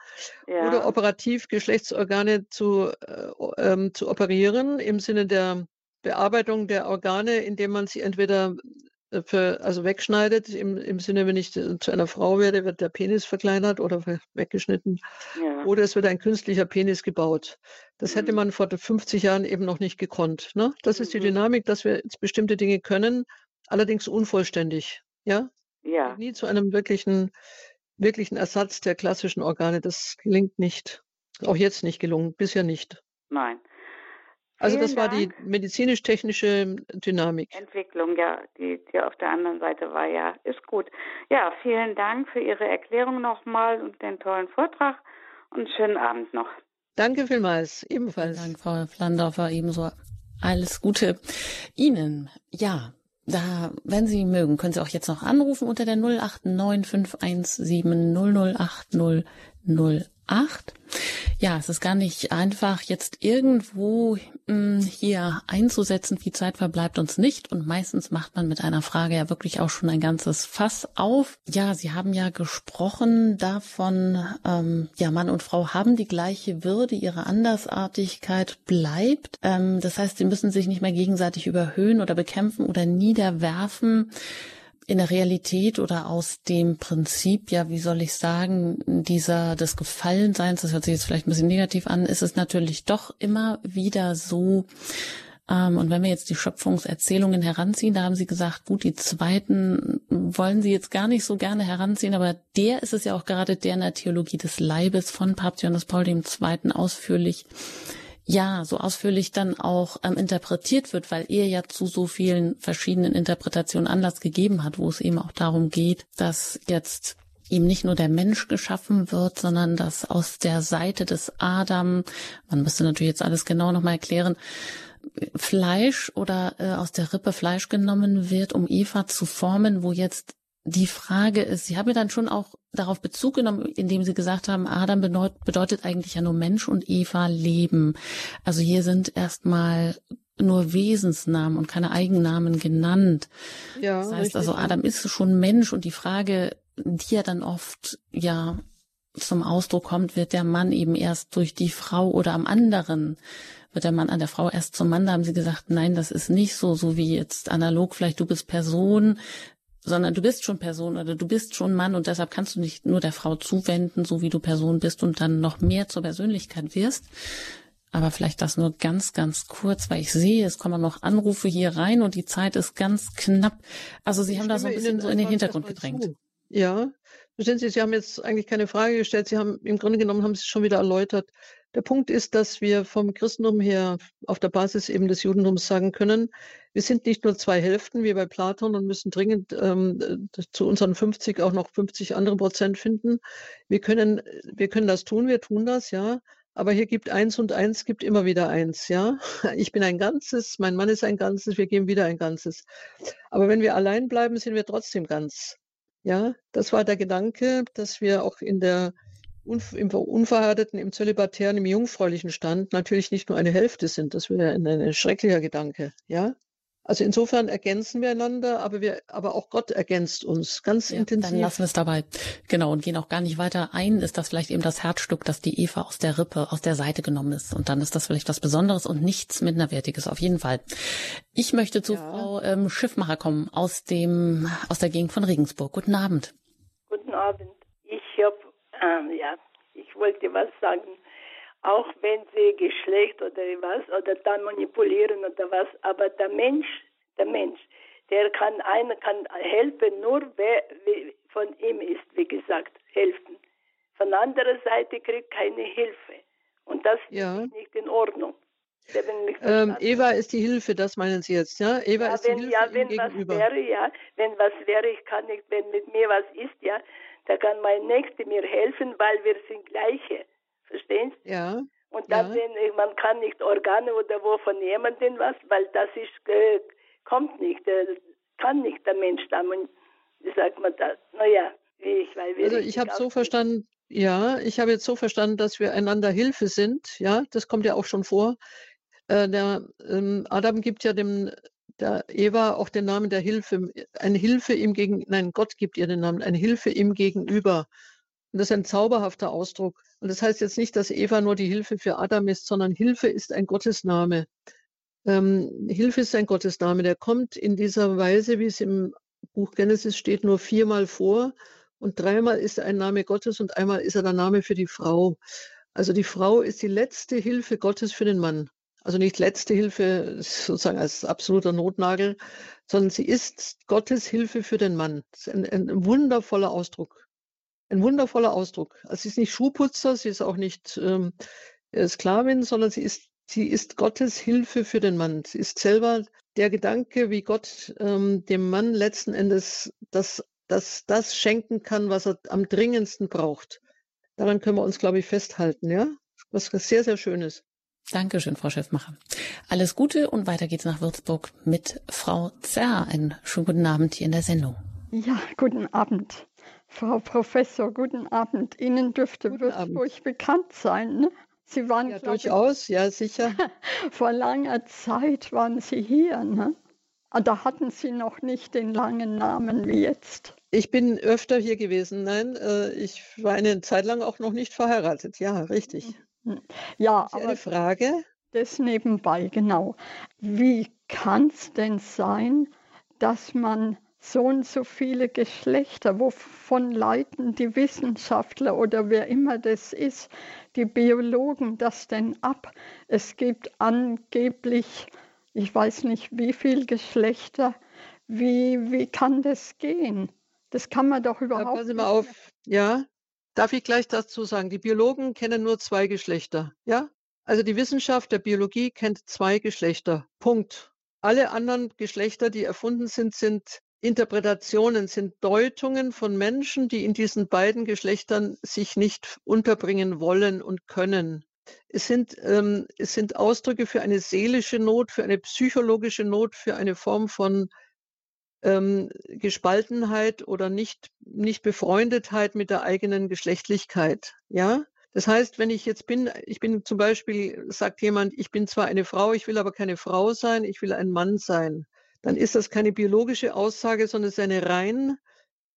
ja. oder operativ Geschlechtsorgane zu, äh, ähm, zu operieren im Sinne der Bearbeitung der Organe, indem man sie entweder für, also wegschneidet, im, im Sinne, wenn ich zu einer Frau werde, wird der Penis verkleinert oder weggeschnitten. Ja. Oder es wird ein künstlicher Penis gebaut. Das mhm. hätte man vor 50 Jahren eben noch nicht gekonnt. Ne? Das mhm. ist die mhm. Dynamik, dass wir jetzt bestimmte Dinge können, allerdings unvollständig. Ja? Ja. Nie zu einem wirklichen, wirklichen Ersatz der klassischen Organe. Das gelingt nicht. Auch jetzt nicht gelungen, bisher nicht. Nein. Also das war die medizinisch-technische Dynamik. Entwicklung, ja, die, die auf der anderen Seite war, ja, ist gut. Ja, vielen Dank für Ihre Erklärung nochmal und den tollen Vortrag und schönen Abend noch. Danke vielmals, ebenfalls. Danke, Frau Flandorfer, ebenso. Alles Gute Ihnen. Ja, da, wenn Sie mögen, können Sie auch jetzt noch anrufen unter der 089 517 008 008. Ja, es ist gar nicht einfach, jetzt irgendwo mh, hm, hier einzusetzen. Viel Zeit verbleibt uns nicht. Und meistens macht man mit einer Frage ja wirklich auch schon ein ganzes Fass auf. Ja, Sie haben ja gesprochen davon, ähm, ja, Mann und Frau haben die gleiche Würde, ihre Andersartigkeit bleibt. Ähm, das heißt, sie müssen sich nicht mehr gegenseitig überhöhen oder bekämpfen oder niederwerfen in der Realität oder aus dem Prinzip, ja, wie soll ich sagen, dieser des Gefallenseins, das hört sich jetzt vielleicht ein bisschen negativ an, ist es natürlich doch immer wieder so, ähm, und wenn wir jetzt die Schöpfungserzählungen heranziehen, da haben Sie gesagt, gut, die zweiten wollen Sie jetzt gar nicht so gerne heranziehen, aber der ist es ja auch gerade der in der Theologie des Leibes von Papst Johannes Paul II. ausführlich ja so ausführlich dann auch ähm, interpretiert wird, weil er ja zu so vielen verschiedenen Interpretationen Anlass gegeben hat, wo es eben auch darum geht, dass jetzt ihm nicht nur der Mensch geschaffen wird, sondern dass aus der Seite des Adam, man müsste natürlich jetzt alles genau nochmal erklären, Fleisch oder äh, aus der Rippe Fleisch genommen wird, um Eva zu formen, wo jetzt die Frage ist, Sie haben ja dann schon auch darauf Bezug genommen, indem Sie gesagt haben, Adam bedeutet eigentlich ja nur Mensch und Eva Leben. Also hier sind erstmal nur Wesensnamen und keine Eigennamen genannt. Ja, das heißt richtig. also, Adam ist schon Mensch und die Frage, die ja dann oft ja zum Ausdruck kommt, wird der Mann eben erst durch die Frau oder am anderen wird der Mann an der Frau erst zum Mann. Da haben sie gesagt, nein, das ist nicht so, so wie jetzt analog, vielleicht du bist Person, sondern du bist schon Person oder du bist schon Mann und deshalb kannst du nicht nur der Frau zuwenden, so wie du Person bist und dann noch mehr zur Persönlichkeit wirst. Aber vielleicht das nur ganz, ganz kurz, weil ich sehe, es kommen noch Anrufe hier rein und die Zeit ist ganz knapp. Also Sie ich haben da so ein bisschen so in den Hintergrund gedrängt. Zu. Ja, verstehen Sie, Sie haben jetzt eigentlich keine Frage gestellt. Sie haben im Grunde genommen haben Sie es schon wieder erläutert. Der Punkt ist, dass wir vom Christentum her auf der Basis eben des Judentums sagen können, wir sind nicht nur zwei Hälften wie bei Platon und müssen dringend ähm, zu unseren 50 auch noch 50 andere Prozent finden. Wir können, wir können das tun, wir tun das, ja. Aber hier gibt eins und eins gibt immer wieder eins, ja. Ich bin ein Ganzes, mein Mann ist ein Ganzes, wir geben wieder ein Ganzes. Aber wenn wir allein bleiben, sind wir trotzdem ganz. Ja, das war der Gedanke, dass wir auch in der im unverheirateten, im zölibatären, im jungfräulichen Stand natürlich nicht nur eine Hälfte sind. Das wäre ein, ein schrecklicher Gedanke, ja. Also insofern ergänzen wir einander, aber wir, aber auch Gott ergänzt uns ganz ja, intensiv. Dann lassen wir es dabei. Genau. Und gehen auch gar nicht weiter ein. Ist das vielleicht eben das Herzstück, dass die Eva aus der Rippe, aus der Seite genommen ist. Und dann ist das vielleicht was Besonderes und nichts Minderwertiges auf jeden Fall. Ich möchte zu ja. Frau ähm, Schiffmacher kommen aus dem, aus der Gegend von Regensburg. Guten Abend. Guten Abend. Ich habe ähm, ja, ich wollte was sagen. Auch wenn sie Geschlecht oder was oder dann manipulieren oder was, aber der Mensch, der Mensch, Der kann einer kann helfen, nur wer von ihm ist, wie gesagt, helfen. Von anderer Seite kriegt keine Hilfe. Und das ja. ist nicht in Ordnung. Ähm, Eva ist die Hilfe, das meinen Sie jetzt, ja? Eva ja, ist wenn, die Hilfe ja, wenn was gegenüber. wäre, ja, wenn was wäre, ich kann nicht, wenn mit mir was ist, ja, da kann mein Nächster mir helfen, weil wir sind gleiche. Verstehen Sie? Ja. Und dann, ja. wenn, man kann nicht Organe oder wo von jemandem was, weil das ist, äh, kommt nicht, äh, kann nicht der Mensch stammen. Wie sagt man das? Naja, ich weiß Also ich habe so verstanden, ja, ich habe jetzt so verstanden, dass wir einander Hilfe sind. Ja, das kommt ja auch schon vor. Äh, der ähm, Adam gibt ja dem der Eva auch den Namen der Hilfe, eine Hilfe ihm gegen, nein, Gott gibt ihr den Namen, eine Hilfe ihm gegenüber. Und das ist ein zauberhafter Ausdruck. Und das heißt jetzt nicht, dass Eva nur die Hilfe für Adam ist, sondern Hilfe ist ein Gottesname. Ähm, Hilfe ist ein Gottesname, der kommt in dieser Weise, wie es im Buch Genesis steht, nur viermal vor. Und dreimal ist er ein Name Gottes und einmal ist er der Name für die Frau. Also die Frau ist die letzte Hilfe Gottes für den Mann. Also nicht letzte Hilfe sozusagen als absoluter Notnagel, sondern sie ist Gottes Hilfe für den Mann. Das ist ein, ein wundervoller Ausdruck. Ein wundervoller Ausdruck. Also sie ist nicht Schuhputzer, sie ist auch nicht ähm, Sklavin, sondern sie ist, sie ist Gottes Hilfe für den Mann. Sie ist selber der Gedanke, wie Gott ähm, dem Mann letzten Endes das, das, das schenken kann, was er am dringendsten braucht. Daran können wir uns, glaube ich, festhalten, ja? Was sehr, sehr Schönes. Dankeschön, Frau Chefmacher. Alles Gute und weiter geht's nach Würzburg mit Frau Zerr. Einen schönen guten Abend hier in der Sendung. Ja, guten Abend. Frau Professor, guten Abend. Ihnen dürfte guten Würzburg Abend. bekannt sein. Ne? Sie waren ja, durchaus, ich, ja, sicher. vor langer Zeit waren Sie hier. Ne? Ah, da hatten Sie noch nicht den langen Namen wie jetzt. Ich bin öfter hier gewesen. Nein, äh, ich war eine Zeit lang auch noch nicht verheiratet. Ja, richtig. Hm. Ja, aber eine Frage. Das nebenbei, genau. Wie kann es denn sein, dass man so und so viele Geschlechter, wovon leiten die Wissenschaftler oder wer immer das ist, die Biologen das denn ab? Es gibt angeblich, ich weiß nicht wie viele Geschlechter. Wie, wie kann das gehen? Das kann man doch überhaupt ja, passen mal auf. Ja, Darf ich gleich dazu sagen, die Biologen kennen nur zwei Geschlechter, ja? Also die Wissenschaft der Biologie kennt zwei Geschlechter. Punkt. Alle anderen Geschlechter, die erfunden sind, sind Interpretationen, sind Deutungen von Menschen, die in diesen beiden Geschlechtern sich nicht unterbringen wollen und können. Es sind, ähm, es sind Ausdrücke für eine seelische Not, für eine psychologische Not, für eine Form von ähm, Gespaltenheit oder nicht, nicht Befreundetheit mit der eigenen Geschlechtlichkeit. Ja, das heißt, wenn ich jetzt bin, ich bin zum Beispiel, sagt jemand, ich bin zwar eine Frau, ich will aber keine Frau sein, ich will ein Mann sein, dann ist das keine biologische Aussage, sondern es ist eine rein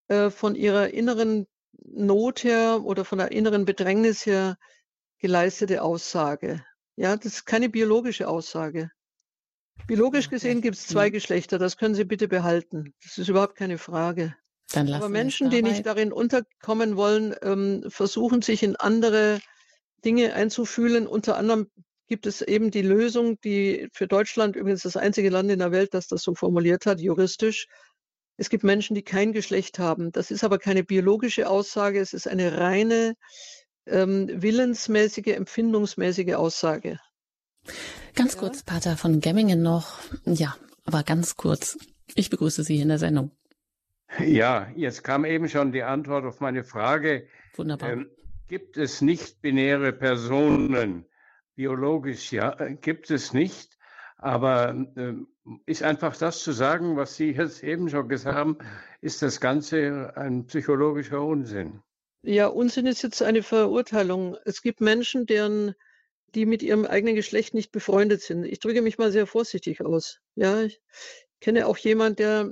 äh, von ihrer inneren Not her oder von der inneren Bedrängnis her geleistete Aussage. Ja, das ist keine biologische Aussage. Biologisch gesehen gibt es zwei. Geschlechter, das können Sie bitte behalten. Das ist überhaupt keine Frage. Aber Menschen, die nicht darin unterkommen wollen, ähm, versuchen sich in andere Dinge einzufühlen. Unter anderem gibt es eben die Lösung, die für Deutschland übrigens das einzige Land in der Welt, das das so formuliert hat, juristisch. Es gibt Menschen, die kein Geschlecht haben. Das ist aber keine biologische Aussage, es ist eine reine ähm, willensmäßige, empfindungsmäßige Aussage. Ganz ja. kurz, Pater von Gemmingen noch. Ja, aber ganz kurz. Ich begrüße Sie in der Sendung. Ja, jetzt kam eben schon die Antwort auf meine Frage. Wunderbar. Ähm, gibt es nicht-binäre Personen? Biologisch ja, gibt es nicht. Aber äh, ist einfach das zu sagen, was Sie jetzt eben schon gesagt haben, ist das Ganze ein psychologischer Unsinn. Ja, Unsinn ist jetzt eine Verurteilung. Es gibt Menschen, deren die mit ihrem eigenen Geschlecht nicht befreundet sind. Ich drücke mich mal sehr vorsichtig aus. Ja, ich kenne auch jemand, der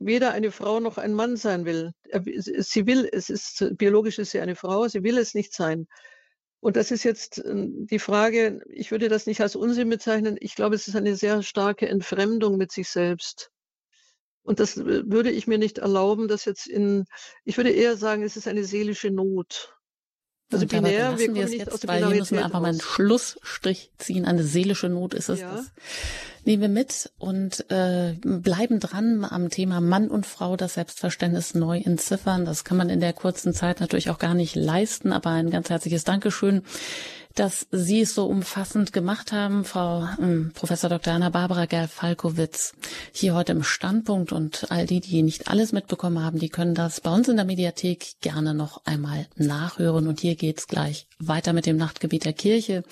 weder eine Frau noch ein Mann sein will. Sie will, es ist biologisch ist sie eine Frau, sie will es nicht sein. Und das ist jetzt ähm, die Frage, ich würde das nicht als Unsinn bezeichnen. Ich glaube, es ist eine sehr starke Entfremdung mit sich selbst. Und das würde ich mir nicht erlauben, dass jetzt in, ich würde eher sagen, es ist eine seelische Not. Also und binär, wir, wir es jetzt, weil hier müssen wir einfach mal einen Schlussstrich ziehen. Eine seelische Not ist es. Ja. Das nehmen wir mit und äh, bleiben dran am Thema Mann und Frau, das Selbstverständnis neu entziffern. Das kann man in der kurzen Zeit natürlich auch gar nicht leisten, aber ein ganz herzliches Dankeschön dass Sie es so umfassend gemacht haben, Frau ähm, Professor Dr. Anna Barbara Gerl-Falkowitz, hier heute im Standpunkt und all die, die nicht alles mitbekommen haben, die können das bei uns in der Mediathek gerne noch einmal nachhören. Und hier geht's gleich weiter mit dem Nachtgebiet der Kirche.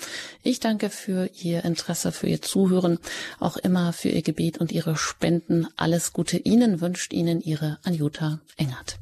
Ich danke für Ihr Interesse, für Ihr Zuhören, auch immer für Ihr Gebet und Ihre Spenden. Alles Gute Ihnen wünscht Ihnen Ihre Anjuta Engert.